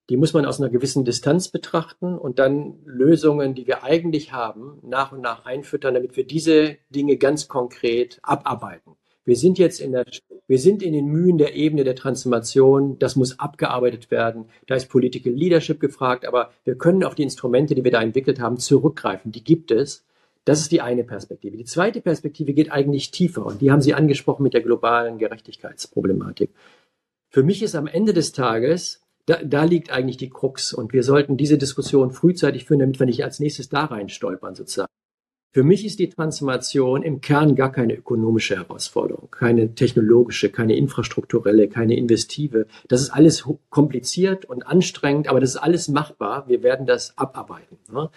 die muss man aus einer gewissen Distanz betrachten und dann Lösungen, die wir eigentlich haben, nach und nach einfüttern, damit wir diese Dinge ganz konkret abarbeiten. Wir sind jetzt in der, wir sind in den Mühen der Ebene der Transformation. Das muss abgearbeitet werden. Da ist Political Leadership gefragt, aber wir können auf die Instrumente, die wir da entwickelt haben, zurückgreifen. Die gibt es. Das ist die eine Perspektive. Die zweite Perspektive geht eigentlich tiefer und die haben Sie angesprochen mit der globalen Gerechtigkeitsproblematik. Für mich ist am Ende des Tages da, da liegt eigentlich die Krux und wir sollten diese Diskussion frühzeitig führen, damit wir nicht als nächstes da rein stolpern sozusagen. Für mich ist die Transformation im Kern gar keine ökonomische Herausforderung, keine technologische, keine infrastrukturelle, keine investive. Das ist alles kompliziert und anstrengend, aber das ist alles machbar. Wir werden das abarbeiten. Ne?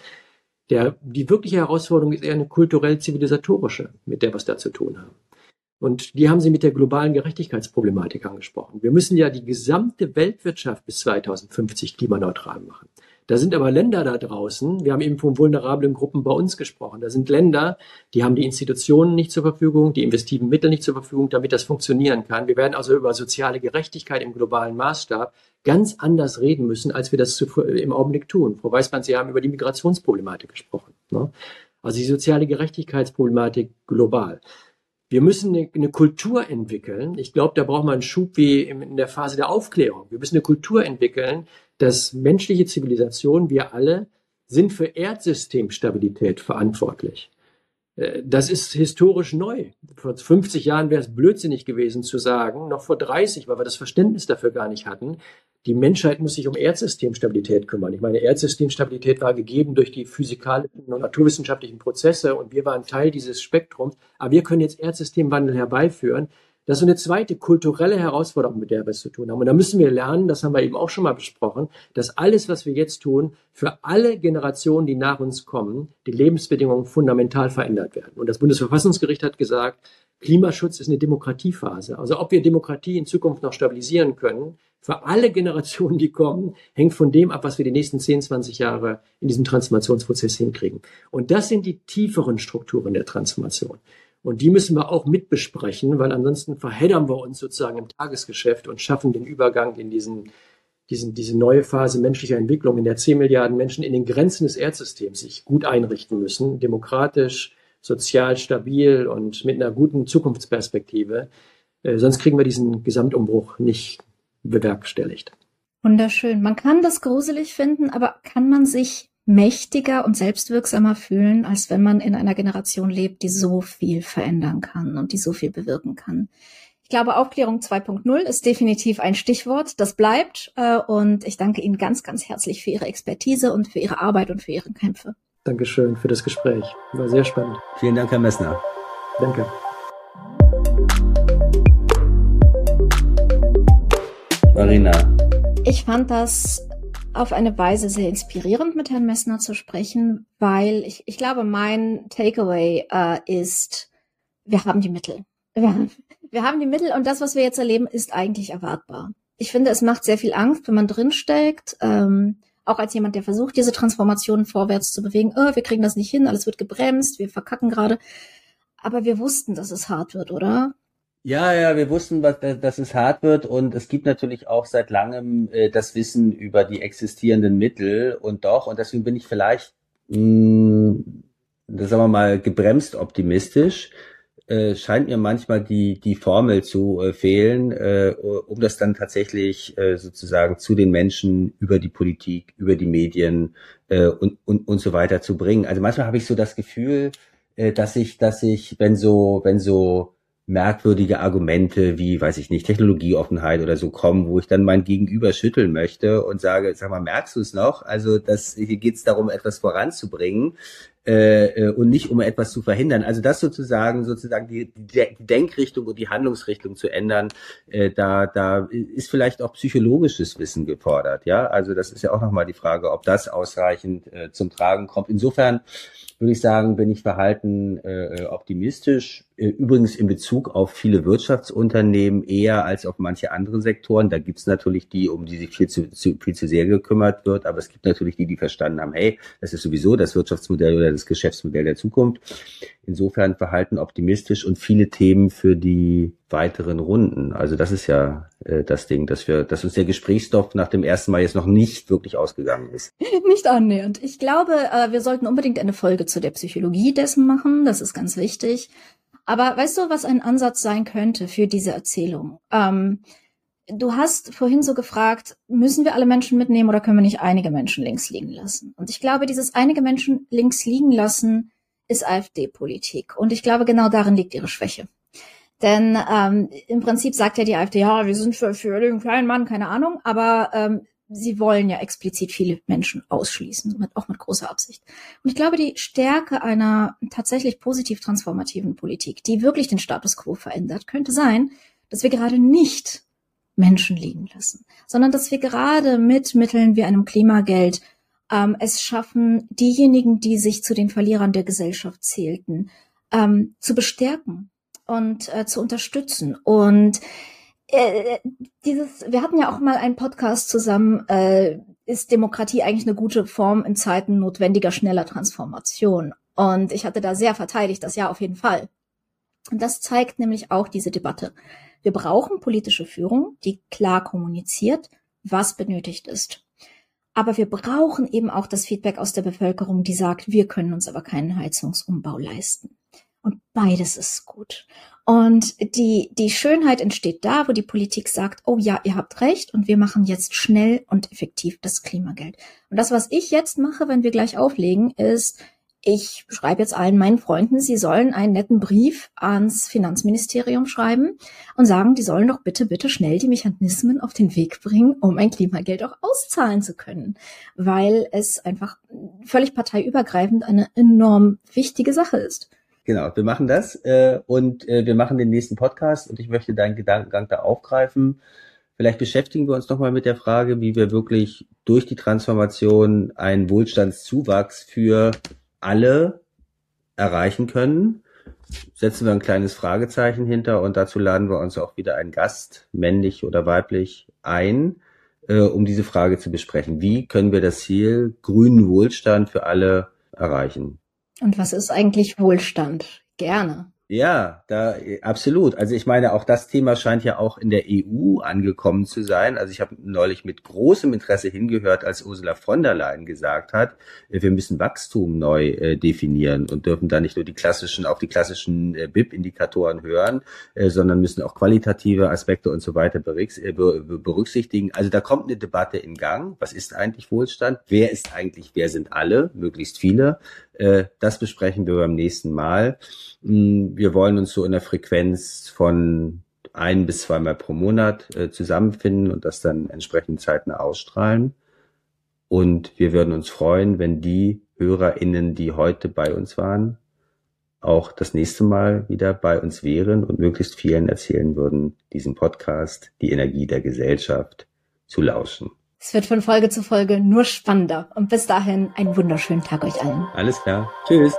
Der, die wirkliche Herausforderung ist eher eine kulturell-zivilisatorische, mit der wir es da zu tun haben. Und die haben Sie mit der globalen Gerechtigkeitsproblematik angesprochen. Wir müssen ja die gesamte Weltwirtschaft bis 2050 klimaneutral machen. Da sind aber Länder da draußen, wir haben eben von vulnerablen Gruppen bei uns gesprochen, da sind Länder, die haben die Institutionen nicht zur Verfügung, die investiven Mittel nicht zur Verfügung, damit das funktionieren kann. Wir werden also über soziale Gerechtigkeit im globalen Maßstab ganz anders reden müssen, als wir das im Augenblick tun. Frau Weißmann, Sie haben über die Migrationsproblematik gesprochen. Ne? Also die soziale Gerechtigkeitsproblematik global. Wir müssen eine, eine, Kultur entwickeln. Ich glaube, da braucht man einen Schub wie in der Phase der Aufklärung. Wir müssen eine Kultur entwickeln, dass menschliche Zivilisation, wir alle, sind für Erdsystemstabilität verantwortlich. Äh, das ist historisch neu. Vor 50 Jahren wäre es blödsinnig gewesen zu sagen, noch vor 30, weil wir das Verständnis dafür gar nicht hatten, die Menschheit muss sich um Erdsystemstabilität kümmern. Ich meine, Erdsystemstabilität war gegeben durch die physikalischen und naturwissenschaftlichen Prozesse und wir waren Teil dieses Spektrums. Aber wir können jetzt Erdsystemwandel herbeiführen Das ist eine zweite kulturelle Herausforderung, mit der wir es zu tun haben. Und da müssen wir lernen, das haben wir eben auch schon mal besprochen, dass alles, was wir jetzt tun, für alle Generationen, die nach uns kommen, die Lebensbedingungen fundamental verändert werden. Und das Bundesverfassungsgericht hat gesagt, Klimaschutz ist eine Demokratiephase. Also ob wir Demokratie in Zukunft noch stabilisieren können, für alle Generationen, die kommen, hängt von dem ab, was wir die nächsten 10, 20 Jahre in diesem Transformationsprozess hinkriegen. Und das sind die tieferen Strukturen der Transformation. Und die müssen wir auch mitbesprechen, weil ansonsten verheddern wir uns sozusagen im Tagesgeschäft und schaffen den Übergang in diesen, diesen, diese neue Phase menschlicher Entwicklung, in der 10 Milliarden Menschen in den Grenzen des Erdsystems sich gut einrichten müssen, demokratisch, sozial stabil und mit einer guten Zukunftsperspektive. Äh, sonst kriegen wir diesen Gesamtumbruch nicht bewerkstelligt. Wunderschön. Man kann das gruselig finden, aber kann man sich mächtiger und selbstwirksamer fühlen, als wenn man in einer Generation lebt, die so viel verändern kann und die so viel bewirken kann. Ich glaube, Aufklärung 2.0 ist definitiv ein Stichwort. Das bleibt. Äh, und ich danke Ihnen ganz, ganz herzlich für Ihre Expertise und für Ihre Arbeit und für Ihre Kämpfe. Dankeschön für das Gespräch. War sehr spannend. Vielen Dank, Herr Messner. Danke. Marina. Ich fand das auf eine Weise sehr inspirierend, mit Herrn Messner zu sprechen, weil ich, ich glaube, mein Takeaway äh, ist, wir haben die Mittel. Wir, wir haben die Mittel und das, was wir jetzt erleben, ist eigentlich erwartbar. Ich finde, es macht sehr viel Angst, wenn man drinsteckt. Ähm, auch als jemand, der versucht, diese Transformation vorwärts zu bewegen. Oh, wir kriegen das nicht hin, alles wird gebremst, wir verkacken gerade. Aber wir wussten, dass es hart wird, oder? Ja, ja, wir wussten, dass es hart wird und es gibt natürlich auch seit langem äh, das Wissen über die existierenden Mittel und doch, und deswegen bin ich vielleicht, mh, hm, sagen wir mal, gebremst optimistisch, äh, scheint mir manchmal die, die Formel zu äh, fehlen, äh, um das dann tatsächlich äh, sozusagen zu den Menschen über die Politik, über die Medien äh, und, und, und so weiter zu bringen. Also manchmal habe ich so das Gefühl, dass ich, dass ich, wenn so, wenn so merkwürdige Argumente wie, weiß ich nicht, Technologieoffenheit oder so kommen, wo ich dann mein Gegenüber schütteln möchte und sage, sag mal, merkst du es noch? Also das, hier geht es darum, etwas voranzubringen äh, äh, und nicht um etwas zu verhindern. Also das sozusagen, sozusagen die, die Denkrichtung und die Handlungsrichtung zu ändern, äh, da, da ist vielleicht auch psychologisches Wissen gefordert. Ja, also das ist ja auch nochmal die Frage, ob das ausreichend äh, zum Tragen kommt. Insofern würde ich sagen, bin ich verhalten äh, optimistisch. Äh, übrigens in Bezug auf viele Wirtschaftsunternehmen eher als auf manche andere Sektoren. Da gibt's natürlich die, um die sich viel zu, zu, viel zu sehr gekümmert wird, aber es gibt natürlich die, die verstanden haben, hey, das ist sowieso das Wirtschaftsmodell oder das Geschäftsmodell der Zukunft. Insofern verhalten optimistisch und viele Themen für die weiteren Runden. Also das ist ja äh, das Ding, dass wir, dass uns der Gesprächsstoff nach dem ersten Mal jetzt noch nicht wirklich ausgegangen ist. [LAUGHS] Nicht annähernd. Ich glaube, äh, wir sollten unbedingt eine Folge zu der Psychologie dessen machen. Das ist ganz wichtig. Aber weißt du, was ein Ansatz sein könnte für diese Erzählung? Ähm, du hast vorhin so gefragt, müssen wir alle Menschen mitnehmen oder können wir nicht einige Menschen links liegen lassen? Und ich glaube, dieses einige Menschen links liegen lassen ist AfD-Politik. Und ich glaube, genau darin liegt ihre Schwäche. Denn ähm, im Prinzip sagt ja die AfD, ja, wir sind für, für den kleinen Mann, keine Ahnung, aber ähm, sie wollen ja explizit viele Menschen ausschließen, mit, auch mit großer Absicht. Und ich glaube, die Stärke einer tatsächlich positiv transformativen Politik, die wirklich den Status quo verändert, könnte sein, dass wir gerade nicht Menschen liegen lassen, sondern dass wir gerade mit Mitteln wie einem Klimageld ähm, es schaffen, diejenigen, die sich zu den Verlierern der Gesellschaft zählten, ähm, zu bestärken und äh, zu unterstützen. Und äh, dieses, wir hatten ja auch mal einen Podcast zusammen, äh, ist Demokratie eigentlich eine gute Form in Zeiten notwendiger, schneller Transformation? Und ich hatte da sehr verteidigt, das ja auf jeden Fall. Und das zeigt nämlich auch diese Debatte. Wir brauchen politische Führung, die klar kommuniziert, was benötigt ist. Aber wir brauchen eben auch das Feedback aus der Bevölkerung, die sagt, wir können uns aber keinen Heizungsumbau leisten. Und beides ist gut. Und die, die Schönheit entsteht da, wo die Politik sagt, oh ja, ihr habt recht und wir machen jetzt schnell und effektiv das Klimageld. Und das, was ich jetzt mache, wenn wir gleich auflegen, ist, ich schreibe jetzt allen meinen Freunden, sie sollen einen netten Brief ans Finanzministerium schreiben und sagen, die sollen doch bitte, bitte schnell die Mechanismen auf den Weg bringen, um ein Klimageld auch auszahlen zu können, weil es einfach völlig parteiübergreifend eine enorm wichtige Sache ist. Genau, wir machen das äh, und äh, wir machen den nächsten Podcast und ich möchte deinen Gedankengang da aufgreifen. Vielleicht beschäftigen wir uns nochmal mit der Frage, wie wir wirklich durch die Transformation einen Wohlstandszuwachs für alle erreichen können. Setzen wir ein kleines Fragezeichen hinter und dazu laden wir uns auch wieder einen Gast, männlich oder weiblich, ein, äh, um diese Frage zu besprechen. Wie können wir das Ziel grünen Wohlstand für alle erreichen? Und was ist eigentlich Wohlstand? Gerne. Ja, da absolut. Also ich meine, auch das Thema scheint ja auch in der EU angekommen zu sein. Also ich habe neulich mit großem Interesse hingehört, als Ursula von der Leyen gesagt hat, äh, wir müssen Wachstum neu äh, definieren und dürfen da nicht nur die klassischen, auf die klassischen äh, BIP-Indikatoren hören, äh, sondern müssen auch qualitative Aspekte und so weiter äh, berücksichtigen. Also da kommt eine Debatte in Gang. Was ist eigentlich Wohlstand? Wer ist eigentlich, wer sind alle? Möglichst viele. Äh, das besprechen wir beim nächsten Mal. Mm, wir wollen uns so in der Frequenz von ein bis zweimal pro Monat äh, zusammenfinden und das dann entsprechend zeitnah ausstrahlen. Und wir würden uns freuen, wenn die HörerInnen, die heute bei uns waren, auch das nächste Mal wieder bei uns wären und möglichst vielen erzählen würden, diesen Podcast, die Energie der Gesellschaft, zu lauschen. Es wird von Folge zu Folge nur spannender. Und bis dahin einen wunderschönen Tag euch allen. Alles klar. Tschüss.